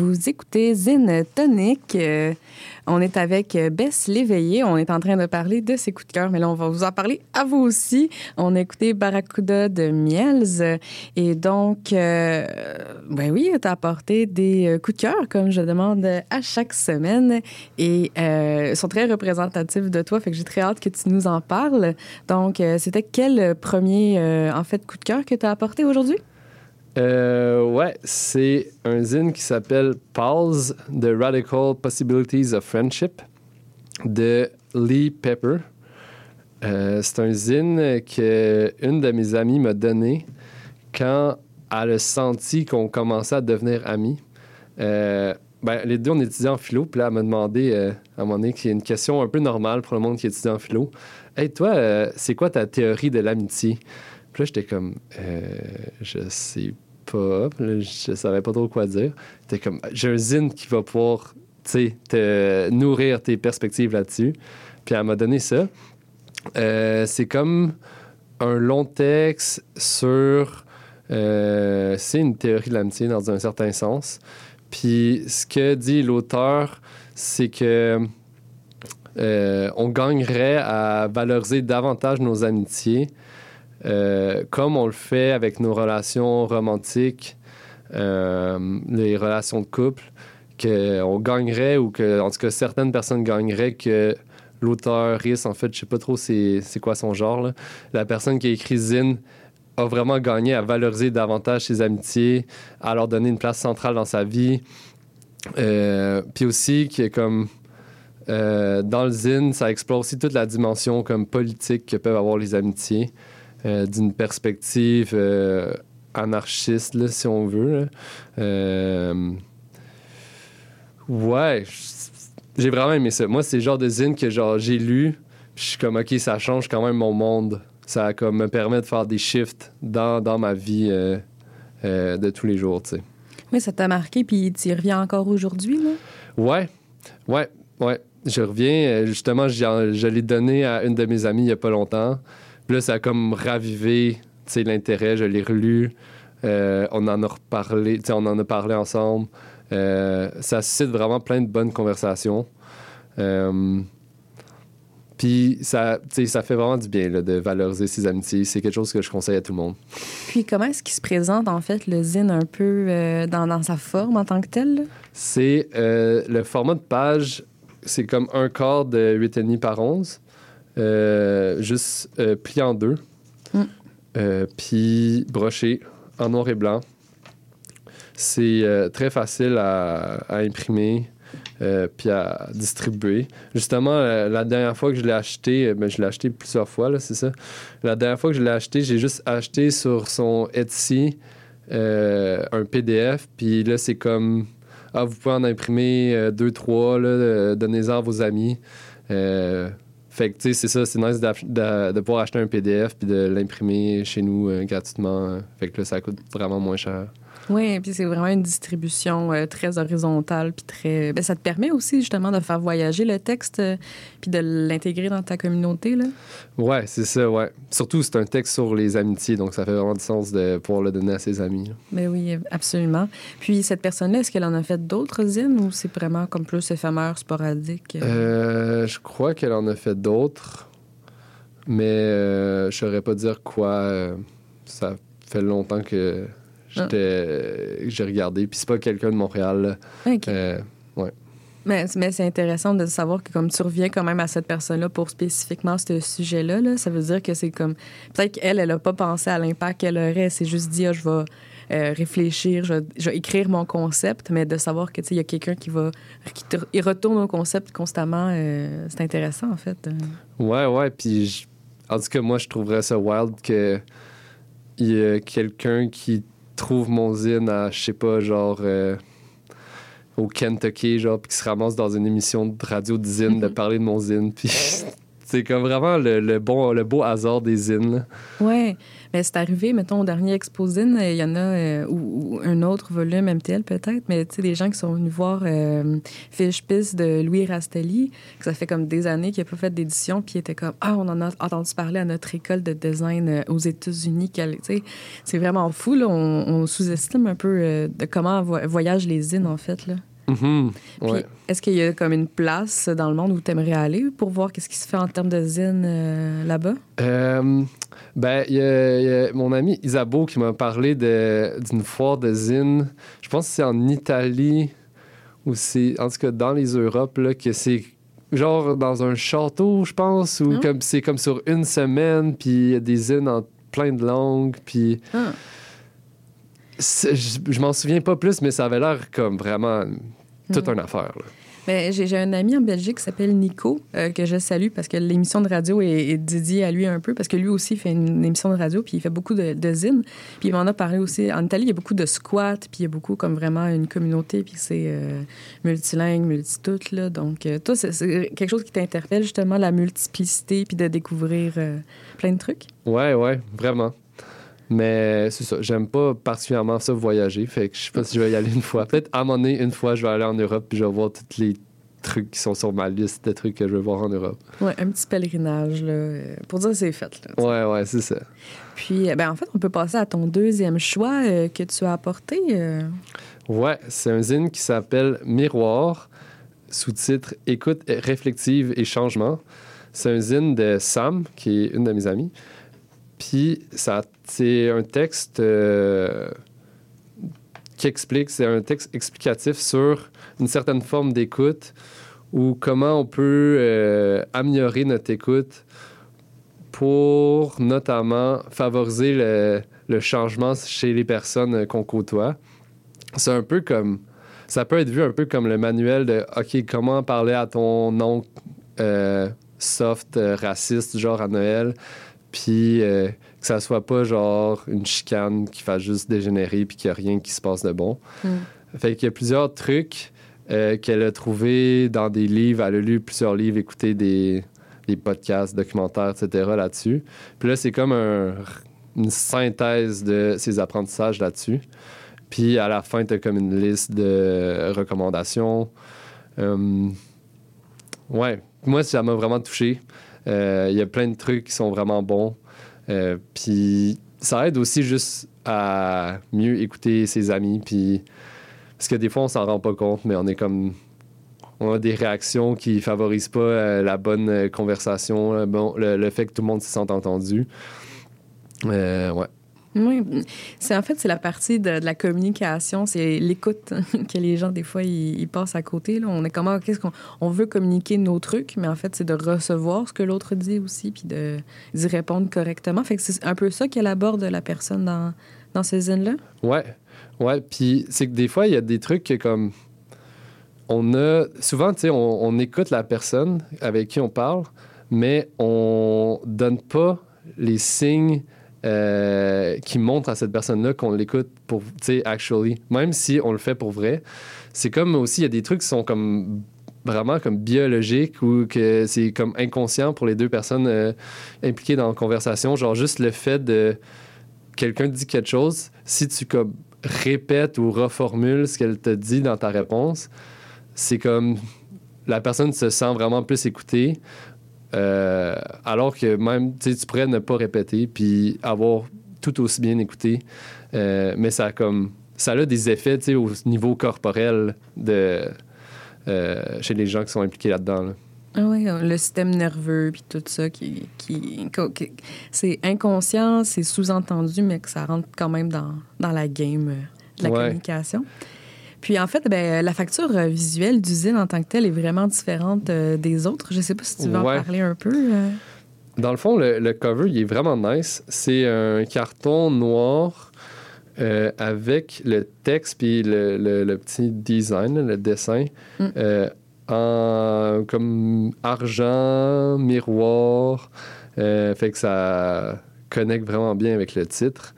Vous écoutez Zine Tonic. Euh, on est avec Bess Léveillé. On est en train de parler de ses coups de cœur, mais là, on va vous en parler à vous aussi. On a écouté Barracuda de Miels. Et donc, euh, ben oui, tu as apporté des euh, coups de cœur, comme je demande à chaque semaine. Et euh, sont très représentatifs de toi, fait que j'ai très hâte que tu nous en parles. Donc, c'était quel premier, en fait, coup de cœur que tu as apporté aujourd'hui? Euh, ouais, c'est un zine qui s'appelle Pulse, The Radical Possibilities of Friendship de Lee Pepper. Euh, c'est un zine que une de mes amies m'a donné quand elle a senti qu'on commençait à devenir amis. Euh, ben, les deux, on étudiait en philo, puis là, elle m'a demandé, à un moment donné, qui est une question un peu normale pour le monde qui étudie en philo. Hey, toi, c'est quoi ta théorie de l'amitié? Là, j'étais comme, euh, je sais pas. Je savais pas trop quoi dire. Comme, j'ai un zine qui va pouvoir, te nourrir tes perspectives là-dessus. Puis elle m'a donné ça. Euh, c'est comme un long texte sur. euh, c'est une théorie de l'amitié dans un certain sens. Puis ce que dit l'auteur, c'est que on gagnerait à valoriser davantage nos amitiés, euh, comme on le fait avec nos relations romantiques, euh, les relations de couple, qu'on gagnerait ou que, en tout cas, certaines personnes gagneraient que l'auteur en fait, je sais pas trop c'est quoi son genre, là. la personne qui a écrit Zine a vraiment gagné à valoriser davantage ses amitiés, à leur donner une place centrale dans sa vie. Euh, Puis aussi, qui comme dans le zine, ça explore aussi toute la dimension comme politique que peuvent avoir les amitiés, euh, d'une perspective euh, anarchiste, là, si on veut. Euh, ouais, j'ai vraiment aimé ça. Moi, c'est le genre de zine que genre j'ai lu, je suis comme ok, ça change quand même mon monde. Ça comme me permet de faire des shifts dans, dans ma vie de tous les jours, tu sais. Oui, ça t'a marqué, puis tu y reviens encore aujourd'hui, là? Ouais, ouais, ouais. Je reviens. Justement, je l'ai donné à une de mes amies il n'y a pas longtemps. Puis là, ça a comme ravivé l'intérêt. Je l'ai relu. Euh, on en a reparlé. On en a parlé ensemble. Euh, ça suscite vraiment plein de bonnes conversations. Euh, Puis ça, ça fait vraiment du bien là, de valoriser ses amitiés. C'est quelque chose que je conseille à tout le monde. Puis comment est-ce qu'il se présente, en fait, le zine un peu euh, dans, dans sa forme en tant que tel? C'est euh, le format de page, c'est comme un quart de 8,5 par 11, euh, juste euh, plié en deux, Mm. Euh, puis broché en noir et blanc. C'est euh, très facile à, à imprimer. euh, puis à distribuer. Justement, euh, la dernière fois que je l'ai acheté, euh, ben, je l'ai acheté plusieurs fois, c'est ça. La dernière fois que je l'ai acheté, j'ai juste acheté sur son Etsy euh, un PDF, puis là, c'est comme ah, vous pouvez en imprimer euh, deux, trois, euh, donnez-en à vos amis. Fait que, tu sais, c'est ça, c'est nice de, de pouvoir acheter un PDF puis de l'imprimer chez nous euh, gratuitement. Fait que là, ça coûte vraiment moins cher. Oui, puis c'est vraiment une distribution euh, très horizontale, puis très... ben, ça te permet aussi, justement, de faire voyager le texte, euh, puis de l'intégrer dans ta communauté, là? Ouais, c'est ça, ouais. Surtout, c'est un texte sur les amitiés, donc ça fait vraiment du sens de pouvoir le donner à ses amis. là. Ben oui, absolument. Puis cette personne-là, est-ce qu'elle en a fait d'autres zines ou c'est vraiment comme plus éphémère, sporadique? Euh, je crois qu'elle en a fait d'autres, mais euh, je saurais pas dire quoi. euh, ça fait longtemps que j'étais, j'ai regardé. Puis c'est pas quelqu'un de Montréal. là. OK. Euh, ouais. Mais, mais c'est intéressant de savoir que comme tu reviens quand même à cette personne-là pour spécifiquement ce sujet-là, là, ça veut dire que c'est comme... Peut-être qu'elle, elle n'a pas pensé à l'impact qu'elle aurait. S'est juste dit, Ah, je vais euh, réfléchir, je vais, je vais écrire mon concept, mais de savoir que, il y a quelqu'un qui va... qui te- il retourne au concept constamment, euh, c'est intéressant, en fait. Ouais, ouais. Puis je- en tout cas, moi, je trouverais ça wild que il y a quelqu'un qui trouve mon zine à, je sais pas, genre. euh, au Kentucky, genre, puis qui se ramasse dans une émission de radio de zine de parler de mon zine. Puis <laughs> c'est comme vraiment le, le bon, le beau hasard des zines. là. Oui, mais c'est arrivé, mettons, au dernier Exposine, il y en a, euh, ou, un autre volume MTL peut-être, mais tu sais, des gens qui sont venus voir euh, Fish Piss de Louis Rastelli, que ça fait comme des années qu'il n'a pas fait d'édition, puis il était comme, ah, on en a entendu parler à notre école de design euh, aux États-Unis. c'est vraiment fou, là, on, sous-estime un peu de comment vo- voyagent les zines, en fait, là. Mhm, ouais. Est-ce qu'il y a comme une place dans le monde où tu aimerais aller pour voir qu'est-ce qui se fait en termes de zine euh, là-bas? Euh, ben, il y, a- il y a mon ami Isabeau qui m'a parlé d'une foire de zine. Je pense que c'est en Italie ou c'est, en tout cas, dans les Europes, là, que c'est genre dans un château, je pense, ou Ah. comme c'est comme sur une semaine, puis il y a des zines en plein de langues, puis Ah. je, je m'en souviens pas plus, mais ça avait l'air comme vraiment toute Mm. une affaire. là. Ben, j'ai un ami en Belgique qui s'appelle Nico, euh, que je salue parce que l'émission de radio est, est dédiée à lui un peu, parce que lui aussi fait une, émission de radio, puis il fait beaucoup de, de zines. Puis il m'en a parlé aussi. En Italie, il y a beaucoup de squats, puis il y a beaucoup comme vraiment une communauté, puis c'est euh, multilingue, multitout. Là. Donc, euh, toi, c'est quelque chose qui t'interpelle, justement, la multiplicité, puis de découvrir plein de trucs? Ouais, ouais, vraiment. Mais c'est ça, j'aime pas particulièrement ça voyager, fait que je sais pas si je vais y aller une fois. Peut-être à un moment donné, une fois, je vais aller en Europe puis je vais voir tous les trucs qui sont sur ma liste de trucs que je veux voir en Europe. Ouais, un petit pèlerinage, là, pour dire c'est fait. Là. Ouais, ouais, c'est ça. Puis, euh, ben, en fait, on peut passer à ton deuxième choix euh, que tu as apporté. euh. Ouais, c'est un zine qui s'appelle Miroir, sous-titre Écoute réflexive et changement. C'est un zine de Sam, qui est une de mes amies. Puis ça, c'est un texte euh, qui explique, c'est un texte explicatif sur une certaine forme d'écoute ou comment on peut euh, améliorer notre écoute pour notamment favoriser le, changement chez les personnes qu'on côtoie. C'est un peu comme. Ça peut être vu un peu comme le manuel de OK, comment parler à ton oncle euh, soft, raciste, genre à Noël, puis que ça soit pas genre une chicane qui fasse juste dégénérer puis qu'il n'y a rien qui se passe de bon. Mm. Fait qu'il y a plusieurs trucs euh, qu'elle a trouvés dans des livres. Elle a lu plusieurs livres, écouté des, des podcasts, documentaires, etc. là-dessus. Puis là, c'est comme un- une synthèse de ses apprentissages là-dessus. Puis à la fin, tu as comme une liste de recommandations. Euh, ouais, moi, ça m'a vraiment touché. Euh, Il y a plein de trucs qui sont vraiment bons. Euh, puis ça aide aussi juste à mieux écouter ses amis. Puis parce que des fois, on s'en rend pas compte, mais on est comme. on a des réactions qui favorisent pas euh, la bonne euh, conversation, le, le fait que tout le monde se sente entendu. Ouais. Oui, c'est en fait c'est la partie de, la communication, c'est l'écoute <laughs> que les gens des fois ils, passent à côté. Là. On est comment qu'est-ce qu'on on veut communiquer nos trucs, mais en fait c'est de recevoir ce que l'autre dit aussi puis de d'y répondre correctement. Fait que c'est un peu ça qu'elle aborde la personne dans dans ces zines là. Ouais, ouais. Puis c'est que des fois, il y a des trucs que comme. On a. Souvent, tu sais, on, on écoute la personne avec qui on parle, mais on donne pas les signes euh, qui montrent à cette personne-là qu'on l'écoute pour, tu sais, actually. Même si on le fait pour vrai. C'est comme aussi, il y a des trucs qui sont comme vraiment comme biologiques ou que c'est comme inconscient pour les deux personnes euh, impliquées dans la conversation. Genre juste le fait de quelqu'un dit quelque chose, si tu comme répètes ou reformules ce qu'elle te dit dans ta réponse, c'est comme la personne se sent vraiment plus écoutée. Euh, alors que même, tu pourrais ne pas répéter puis avoir tout aussi bien écouté. Euh, mais ça a comme ça a des effets tu sais, au niveau corporel de, euh, chez les gens qui sont impliqués là-dedans. là. Ah oui, le système nerveux puis tout ça qui, qui, qui- c'est inconscient, c'est sous-entendu, mais que ça rentre quand même dans, dans la game de la Ouais. communication. Puis en fait, ben, la facture euh, visuelle d'usine en tant que telle est vraiment différente euh, des autres. Je sais pas si tu veux Ouais. en parler un peu. euh. Dans le fond, le, le cover, il est vraiment nice. C'est un carton noir euh, avec le texte puis le, le- le petit design, le dessin, Mm. en comme argent, miroir. Fait que ça connecte vraiment bien avec le titre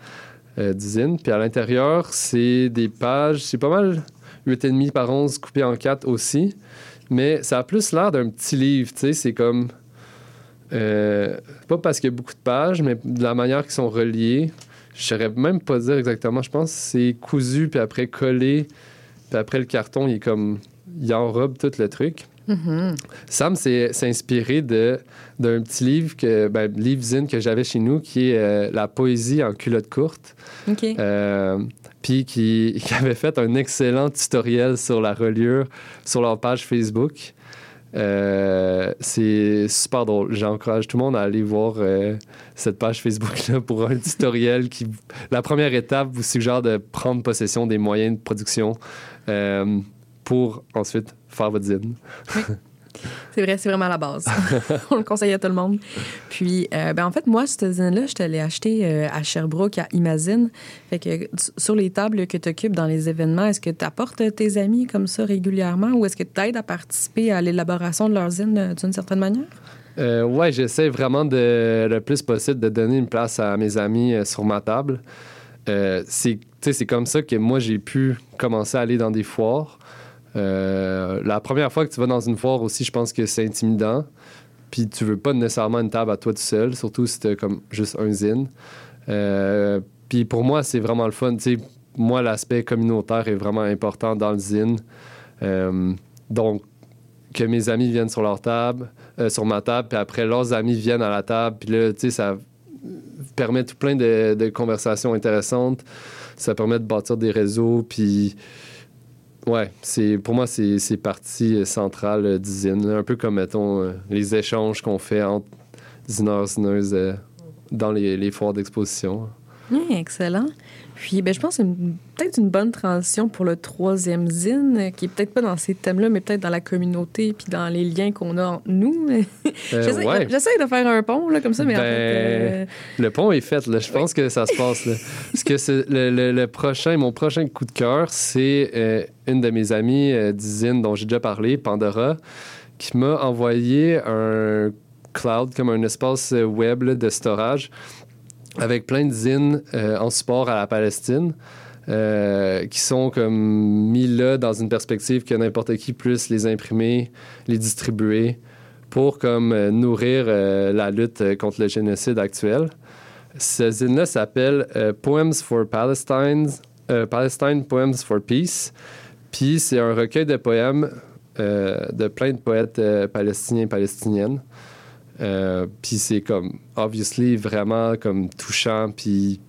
euh, d'usine. Puis à l'intérieur, c'est des pages, c'est pas mal 8,5 par 11 coupé en 4 aussi. Mais ça a plus l'air d'un petit livre, tu sais, c'est comme... Euh, pas parce qu'il y a beaucoup de pages, mais de la manière qu'ils sont reliés. Je saurais même pas dire exactement. Je pense que c'est cousu, puis après collé, puis après le carton, il est comme. Il enrobe tout le truc. Sam s'est inspiré d'un petit livre, que, ben, livre zine que j'avais chez nous, qui est euh, La poésie en culotte courte. OK. Euh, puis qui, <laughs> qui avait fait un excellent tutoriel sur la reliure sur leur page Facebook. Euh, c'est super drôle. J'encourage tout le monde à aller voir euh, cette page Facebook-là pour un <laughs> tutoriel qui, la première étape, vous suggère de prendre possession des moyens de production euh, pour ensuite faire votre zine. C'est vrai, c'est vraiment la base. <laughs> On le conseille à tout le monde. Puis, euh, ben, en fait, moi, cette zine-là, je te l'ai acheté euh, à Sherbrooke, à Imagine. Fait que sur les tables que tu occupes dans les événements, est-ce que tu apportes tes amis comme ça régulièrement ou est-ce que tu aides à participer à l'élaboration de leur zine euh, d'une certaine manière? Euh, ouais, j'essaie vraiment de, le plus possible de donner une place à mes amis euh, sur ma table. C'est comme ça que moi, j'ai pu commencer à aller dans des foires. Euh, la première fois que tu vas dans une foire aussi, je pense que c'est intimidant. Puis tu veux pas nécessairement une table à toi tout seul, surtout si t'as comme juste un zine. Euh, puis pour moi, c'est vraiment le fun. Tu sais, moi, l'aspect communautaire est vraiment important dans le zine. Euh, donc, que mes amis viennent sur leur table, sur ma table, puis après, leurs amis viennent à la table, puis là, tu sais, ça permet tout plein de, de conversations intéressantes. Ça permet de bâtir des réseaux, puis ouais, c'est pour moi, c'est partie centrale euh, d'usine. Un peu comme, mettons, euh, les échanges qu'on fait entre zineurs, zineuses euh, dans les, les foires d'exposition. Oui, excellent. Puis, ben, je pense que c'est peut-être une bonne transition pour le troisième zine, euh, qui est peut-être pas dans ces thèmes-là, mais peut-être dans la communauté puis dans les liens qu'on a entre nous. <laughs> Euh, J'essaie ouais. de faire un pont, là, comme ça, mais en Ben, fait... euh, Le pont est fait, là. Je pense que ça se passe, là. Parce que c'est le, le- le prochain, mon prochain coup de cœur, c'est euh, une de mes amies d'usine dont j'ai déjà parlé, Pandora, qui m'a envoyé un cloud, comme un espace web là, de storage, avec plein de zines euh, en support à la Palestine. euh, qui sont comme mis là dans une perspective que n'importe qui puisse les imprimer, les distribuer pour comme euh, nourrir la lutte contre le génocide actuel. Ce zine-là s'appelle Poems for Palestine, Palestine Poems for Peace. Puis c'est un recueil de poèmes de plein de poètes palestiniens et palestiniennes. Euh, puis c'est comme, obviously, vraiment comme touchant, puis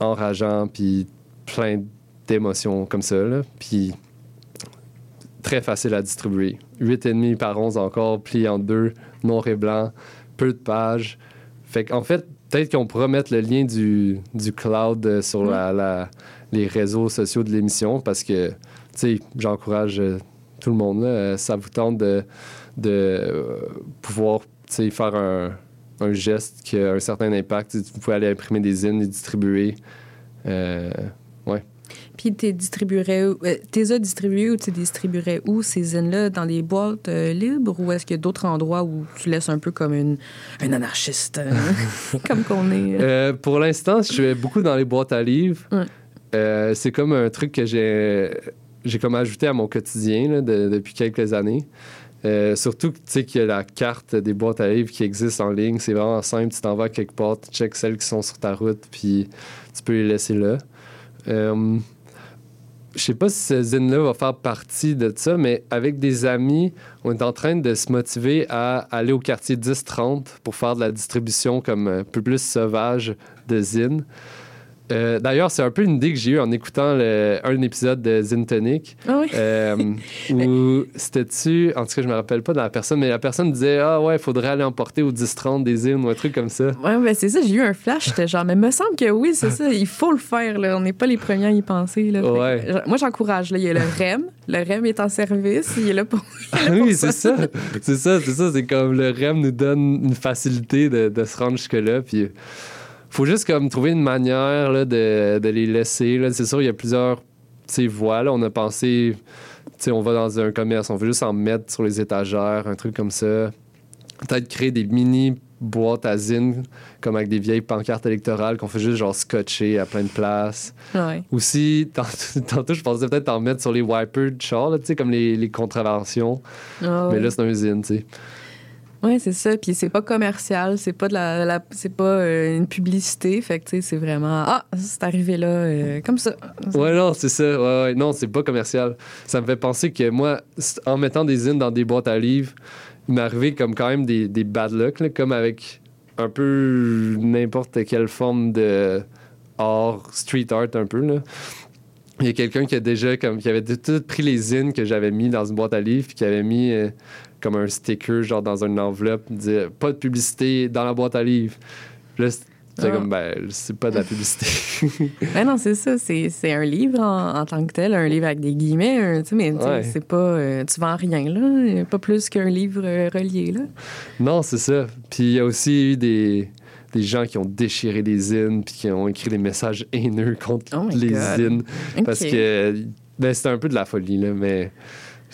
enrageant, puis plein d'émotions comme ça. là. Puis très facile à distribuer. 8,5 par 11 encore, plié en deux, noir et blanc, peu de pages. Fait qu'en fait, peut-être qu'on pourra mettre le lien du, du cloud euh, sur la, la- les réseaux sociaux de l'émission parce que, tu sais, j'encourage euh, tout le monde. là, ça vous tente de, de pouvoir, faire un, un geste qui a un certain impact. Vous pouvez aller imprimer des zines, les distribuer. Euh, ouais. Puis tu distribuerais, où- euh, t'es as distribués ou tu distribuerais où ces zines-là? Dans des boîtes euh, libres ou est-ce qu'il y a d'autres endroits où tu laisses un peu comme une, un anarchiste, euh, <laughs> comme qu'on est? euh? Euh, pour l'instant, je suis beaucoup dans les boîtes à livres. Ouais. Euh, c'est comme un truc que j'ai j'ai comme ajouté à mon quotidien là, de- depuis quelques années. Euh, surtout tu sais qu'il y a la carte des boîtes à livres qui existe en ligne. C'est vraiment simple. Tu t'en vas quelque part, tu checkes celles qui sont sur ta route, puis tu peux les laisser là. Euh, je sais pas si ce zine-là va faire partie de ça, mais avec des amis, on est en train de se motiver à aller au quartier 10-30 pour faire de la distribution comme un peu plus sauvage de zine. Euh, D'ailleurs, c'est un peu une idée que j'ai eue en écoutant le- un épisode de Zine Tonic. Ah oui? Euh, <laughs> où c'était-tu, en tout cas, je me rappelle pas de la personne, mais la personne disait Ah ouais, il faudrait aller emporter au 10-30 des zines ou un truc comme ça. Ouais, ben c'est ça, j'ai eu un flash, j'étais genre, mais me semble que oui, c'est ça, il faut le faire, là. On n'est pas les premiers à y penser, là. Que, Ouais. moi, j'encourage. Il y a le <laughs> REM. Le REM est en service, il est là pour. Ah oui, c'est ça. C'est ça, c'est ça. C'est comme le REM nous donne une facilité de, de se rendre jusque-là. Puis faut juste comme trouver une manière là, de, de les laisser. là. C'est sûr, il y a plusieurs voies. là. On a pensé, on va dans un commerce, on veut juste en mettre sur les étagères, un truc comme ça. Peut-être créer des mini boîtes à zine, comme avec des vieilles pancartes électorales qu'on fait juste genre scotcher à plein de places. Ouais. Aussi, <laughs> tant- tantôt, je pensais peut-être en mettre sur les wipers de char, là, tu sais, comme les, les contraventions. Ah Mais là, c'est un usine, tu sais. Ouais, c'est ça. Puis c'est pas commercial, c'est pas de la, c'est pas euh, une publicité. Fait que tu sais, c'est vraiment ah, c'est arrivé là euh, comme ça. Ouais, non, c'est ça. Ouais, ouais. Non, c'est pas commercial. Ça me fait penser que moi, en mettant des zines dans des boîtes à livres, il m'est arrivé comme quand même des, des bad luck, là, comme avec un peu n'importe quelle forme de art, street art un peu, là. Il y a quelqu'un qui a déjà comme qui avait tout pris les zines que j'avais mis dans une boîte à livres puis qui avait mis euh, comme un sticker genre dans une enveloppe disait pas de publicité dans la boîte à livres. Là, c'était Ah. comme ben c'est pas de la publicité. <laughs> Ben non, c'est ça. C'est, c'est un livre en, en tant que tel, un livre avec des guillemets. un- tu sais, mais Ouais. c'est pas. euh, tu vends rien, là. Pas plus qu'un livre euh, relié, là. Non, c'est ça. Puis il y a aussi eu des, des gens qui ont déchiré des zines puis qui ont écrit des messages haineux contre Oh les God. zines. Parce que ben, c'était un peu de la folie, là, mais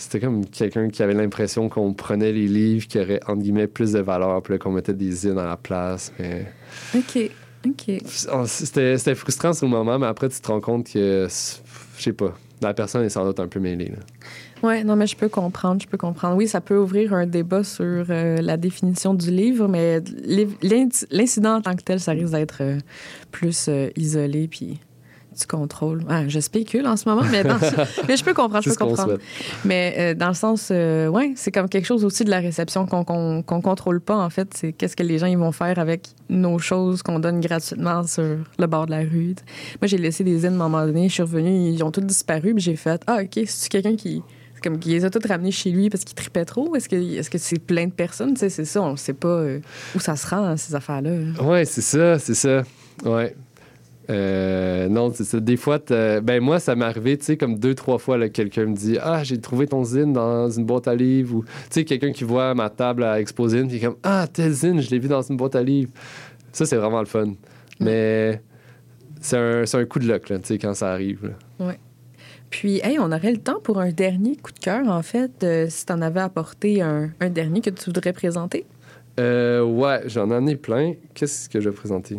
c'était comme quelqu'un qui avait l'impression qu'on prenait les livres qui auraient, entre guillemets, plus de valeur, puis qu'on mettait des zines à la place. Mais... OK. OK. C'était frustrant sur le moment, mais après, tu te rends compte que, je sais pas, la personne est sans doute un peu mêlée. Là. Ouais, non, mais je peux comprendre, je peux comprendre. Oui, ça peut ouvrir un débat sur euh, la définition du livre, mais l'in- l'inc- l'incident en tant que tel, ça risque d'être euh, plus euh, isolé, puis du contrôle. Ah, je spécule en ce moment, mais, dans- <laughs> mais je peux comprendre, je C'est peux ce comprendre. Mais euh, dans le sens, euh, ouais, c'est comme quelque chose aussi de la réception qu'on qu'on contrôle pas, en fait. C'est qu'est-ce que les gens ils vont faire avec nos choses qu'on donne gratuitement sur le bord de la rue. Moi, j'ai laissé des zines à un moment donné, je suis revenue, ils ont tous disparu, puis j'ai fait Ah, OK, c'est quelqu'un qui. c'est Comme qui les a tous ramenés chez lui parce qu'il tripait trop? Est-ce que est-ce que c'est plein de personnes? C'est ça, on ne sait pas euh, où ça se rend, hein, ces affaires-là. Ouais, c'est ça, c'est ça. Ouais. Euh, non, c'est ça. Des fois, ben moi, ça m'est arrivé, tu sais, comme deux, trois fois, là, quelqu'un me dit Ah, j'ai trouvé ton zine dans une boîte à livres. Ou, tu sais, quelqu'un qui voit ma table à Exposine, puis comme Ah, tel zine, je l'ai vu dans une boîte à livres. Ça, c'est vraiment le fun. Mais c'est un, c'est un coup de luck, tu sais, quand ça arrive. Ouais. Puis, hey, on aurait le temps pour un dernier coup de cœur, en fait, euh, si tu en avais apporté un, un dernier que tu voudrais présenter? Euh, ouais, j'en en ai plein. Qu'est-ce que je vais présenter?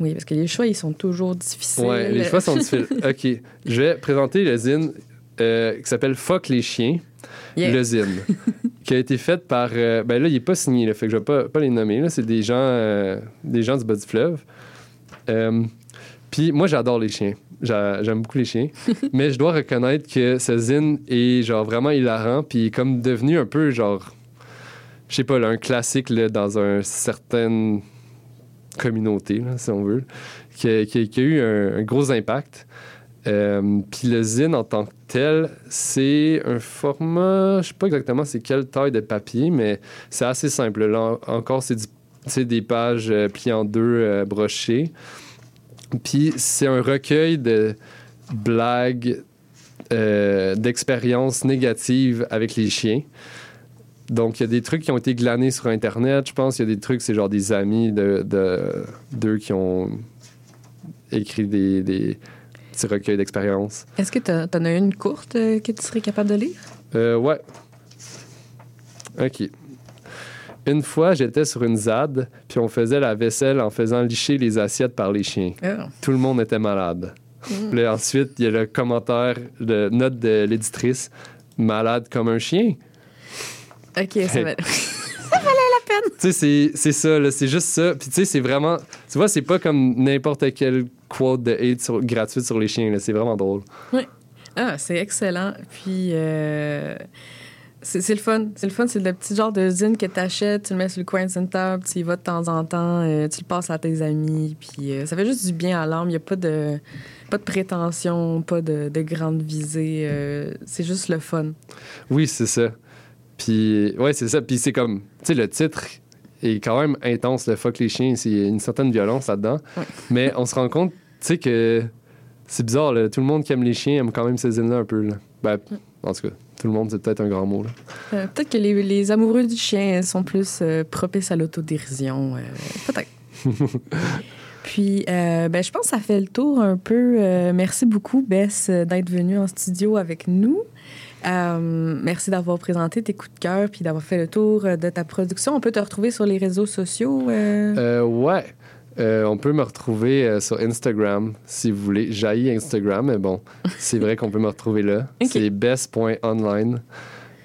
Oui, parce que les choix, ils sont toujours difficiles. Ouais, les choix sont difficiles. <laughs> OK. Je vais présenter le zine euh, qui s'appelle Fuck les chiens. Yeah. Le zine. <laughs> qui a été fait par. euh, ben là, il n'est pas signé, là, fait que je ne vais pas, pas les nommer. là. C'est des gens, euh, des gens du bas du fleuve. Puis moi, j'adore les chiens. J'a- J'aime beaucoup les chiens. <laughs> mais je dois reconnaître que ce zine est genre vraiment hilarant. Puis il est comme devenu un peu genre. Je sais pas, là, un classique là, dans une certaine communauté, si on veut, qui a, eu un, gros impact. Euh, Puis le zine en tant que tel, c'est un format, je sais pas exactement c'est quelle taille de papier, mais c'est assez simple. Là, en- encore, c'est des pages euh, pliées en deux, euh, brochées. Puis c'est un recueil de blagues, d'expériences négatives avec les chiens. Donc, il y a des trucs qui ont été glanés sur Internet, je pense. Il y a des trucs, c'est genre des amis de, de- d'eux qui ont écrit des, des petits recueils d'expériences. Est-ce que t'en t'en as une courte euh, que tu serais capable de lire? Euh, ouais. OK. Une fois, j'étais sur une ZAD, puis on faisait la vaisselle en faisant licher les assiettes par les chiens. Ah. Tout le monde était malade. Mm. Puis là, ensuite, il y a le commentaire, de note de l'éditrice, malade comme un chien. OK, ça Hey. va. ça valait la peine. Tu sais, c'est- c'est ça, là, c'est juste ça. Puis tu sais, c'est vraiment. Tu vois, c'est pas comme n'importe quel quote de hate sur- gratuite sur les chiens, là. C'est vraiment drôle. Ah, c'est excellent. Puis, euh, c'est c'est le fun. C'est le fun. C'est le petit genre de zine que tu achètes, tu le mets sur le coin d'une table, tu y vas de temps en temps, euh, tu le passes à tes amis. Puis, euh, ça fait juste du bien à l'âme. Il n'y a pas de, pas de prétention, pas de, de grande visée. euh, c'est juste le fun. Oui, c'est ça. Puis, ouais, c'est ça. Puis c'est comme. Tu sais, le titre est quand même intense, le fuck les chiens. C'est une certaine violence là-dedans. Ouais. Mais on se rend compte, tu sais, que c'est bizarre, là. Tout le monde qui aime les chiens aime quand même ces zines-là un peu, là. Ben, en tout cas, tout le monde, c'est peut-être un grand mot, là. Euh, Peut-être que les, les amoureux du chien sont plus euh, propices à l'autodérision. euh, Peut-être. <laughs> Puis, euh, ben, je pense que ça fait le tour un peu. Euh, merci beaucoup, Bess, d'être venue en studio avec nous. Euh, merci d'avoir présenté tes coups de cœur puis d'avoir fait le tour euh, de ta production. On peut te retrouver sur les réseaux sociaux. euh? Euh, ouais. On peut me retrouver sur Instagram si vous voulez. Jaillit Instagram, mais bon, c'est vrai qu'on peut me retrouver là. <laughs> Ok. C'est best.online.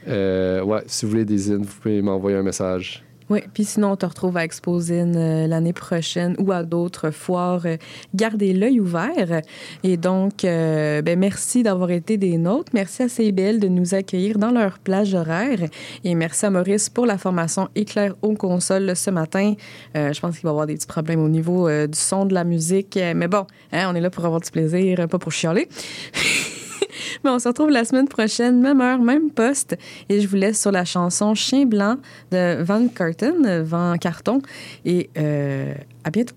Ouais, si vous voulez des zines, vous pouvez m'envoyer un message. Oui, puis sinon, on te retrouve à Exposine euh, l'année prochaine ou à d'autres foires. Gardez l'œil ouvert. Et donc, euh, ben, merci d'avoir été des nôtres. Merci à CBL de nous accueillir dans leur plage horaire. Et merci à Maurice pour la formation éclair aux consoles ce matin. Euh, je pense qu'il va y avoir des petits problèmes au niveau du son, de la musique. Mais bon, hein, on est là pour avoir du plaisir, pas pour chialer. <laughs> On se retrouve la semaine prochaine, même heure, même poste. Et je vous laisse sur la chanson Chien blanc de Van Carton, Van Carton. Et euh, à bientôt.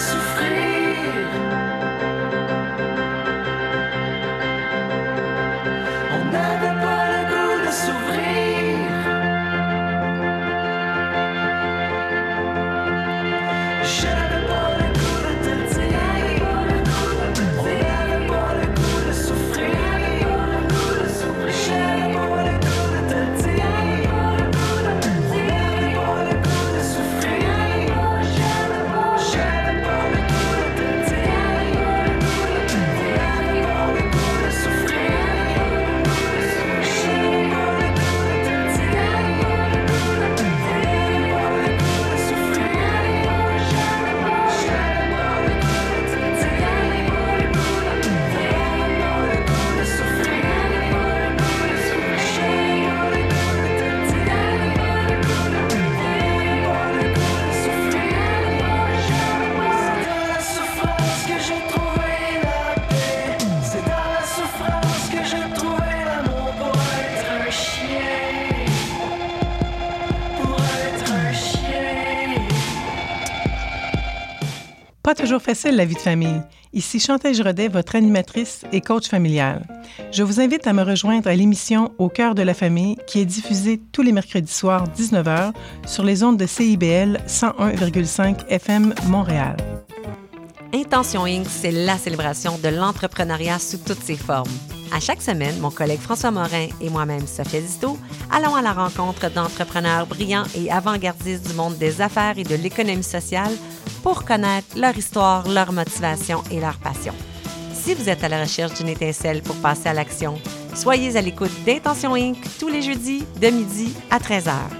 sacrifice toujours facile la vie de famille. Ici Chantal Giraudet, votre animatrice et coach familial. Je vous invite à me rejoindre à l'émission Au cœur de la famille qui est diffusée tous les mercredis soirs 19h sur les ondes de CIBL 101,5 FM Montréal. Intention Inc., c'est la célébration de l'entrepreneuriat sous toutes ses formes. À chaque semaine, mon collègue François Morin et moi-même, Sophia Disto, allons à la rencontre d'entrepreneurs brillants et avant-gardistes du monde des affaires et de l'économie sociale pour connaître leur histoire, leur motivation et leur passion. Si vous êtes à la recherche d'une étincelle pour passer à l'action, soyez à l'écoute d'Intention Inc. tous les jeudis de midi à 13h.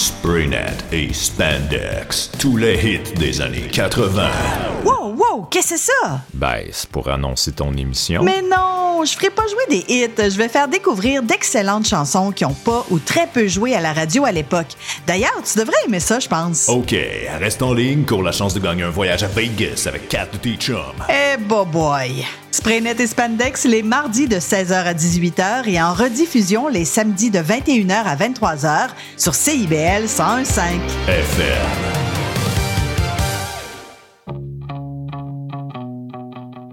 Sports. Spraynet et Spandex, tous les hits des années 80. Wow, wow, qu'est-ce que c'est ça? Ben, c'est pour annoncer ton émission. Mais non, je ferai pas jouer des hits. Je vais faire découvrir d'excellentes chansons qui ont pas ou très peu joué à la radio à l'époque. D'ailleurs, tu devrais aimer ça, je pense. OK, reste en ligne pour la chance de gagner un voyage à Vegas avec quatre de tes chums. Eh, bo boy! Spraynet et Spandex les mardis de 16h à 18h et en rediffusion les samedis de 21h à 23h sur CIBL 101.5. FM.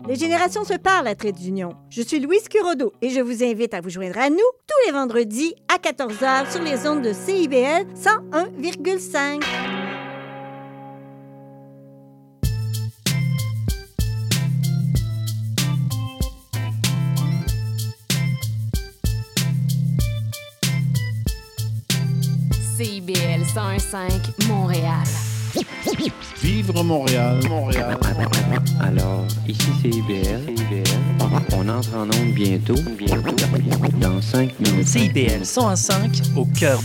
Les générations se parlent à Trait d'Union. Je suis Louise Curodo et je vous invite à vous joindre à nous tous les vendredis à 14h sur les ondes de CIBL 101,5. CIBL 101.5 Montréal. Vivre Montréal, Montréal. Alors, ici c'est IBL. On entre en onde bientôt. Bientôt. Dans 5 minutes. CIBL 105 au cœur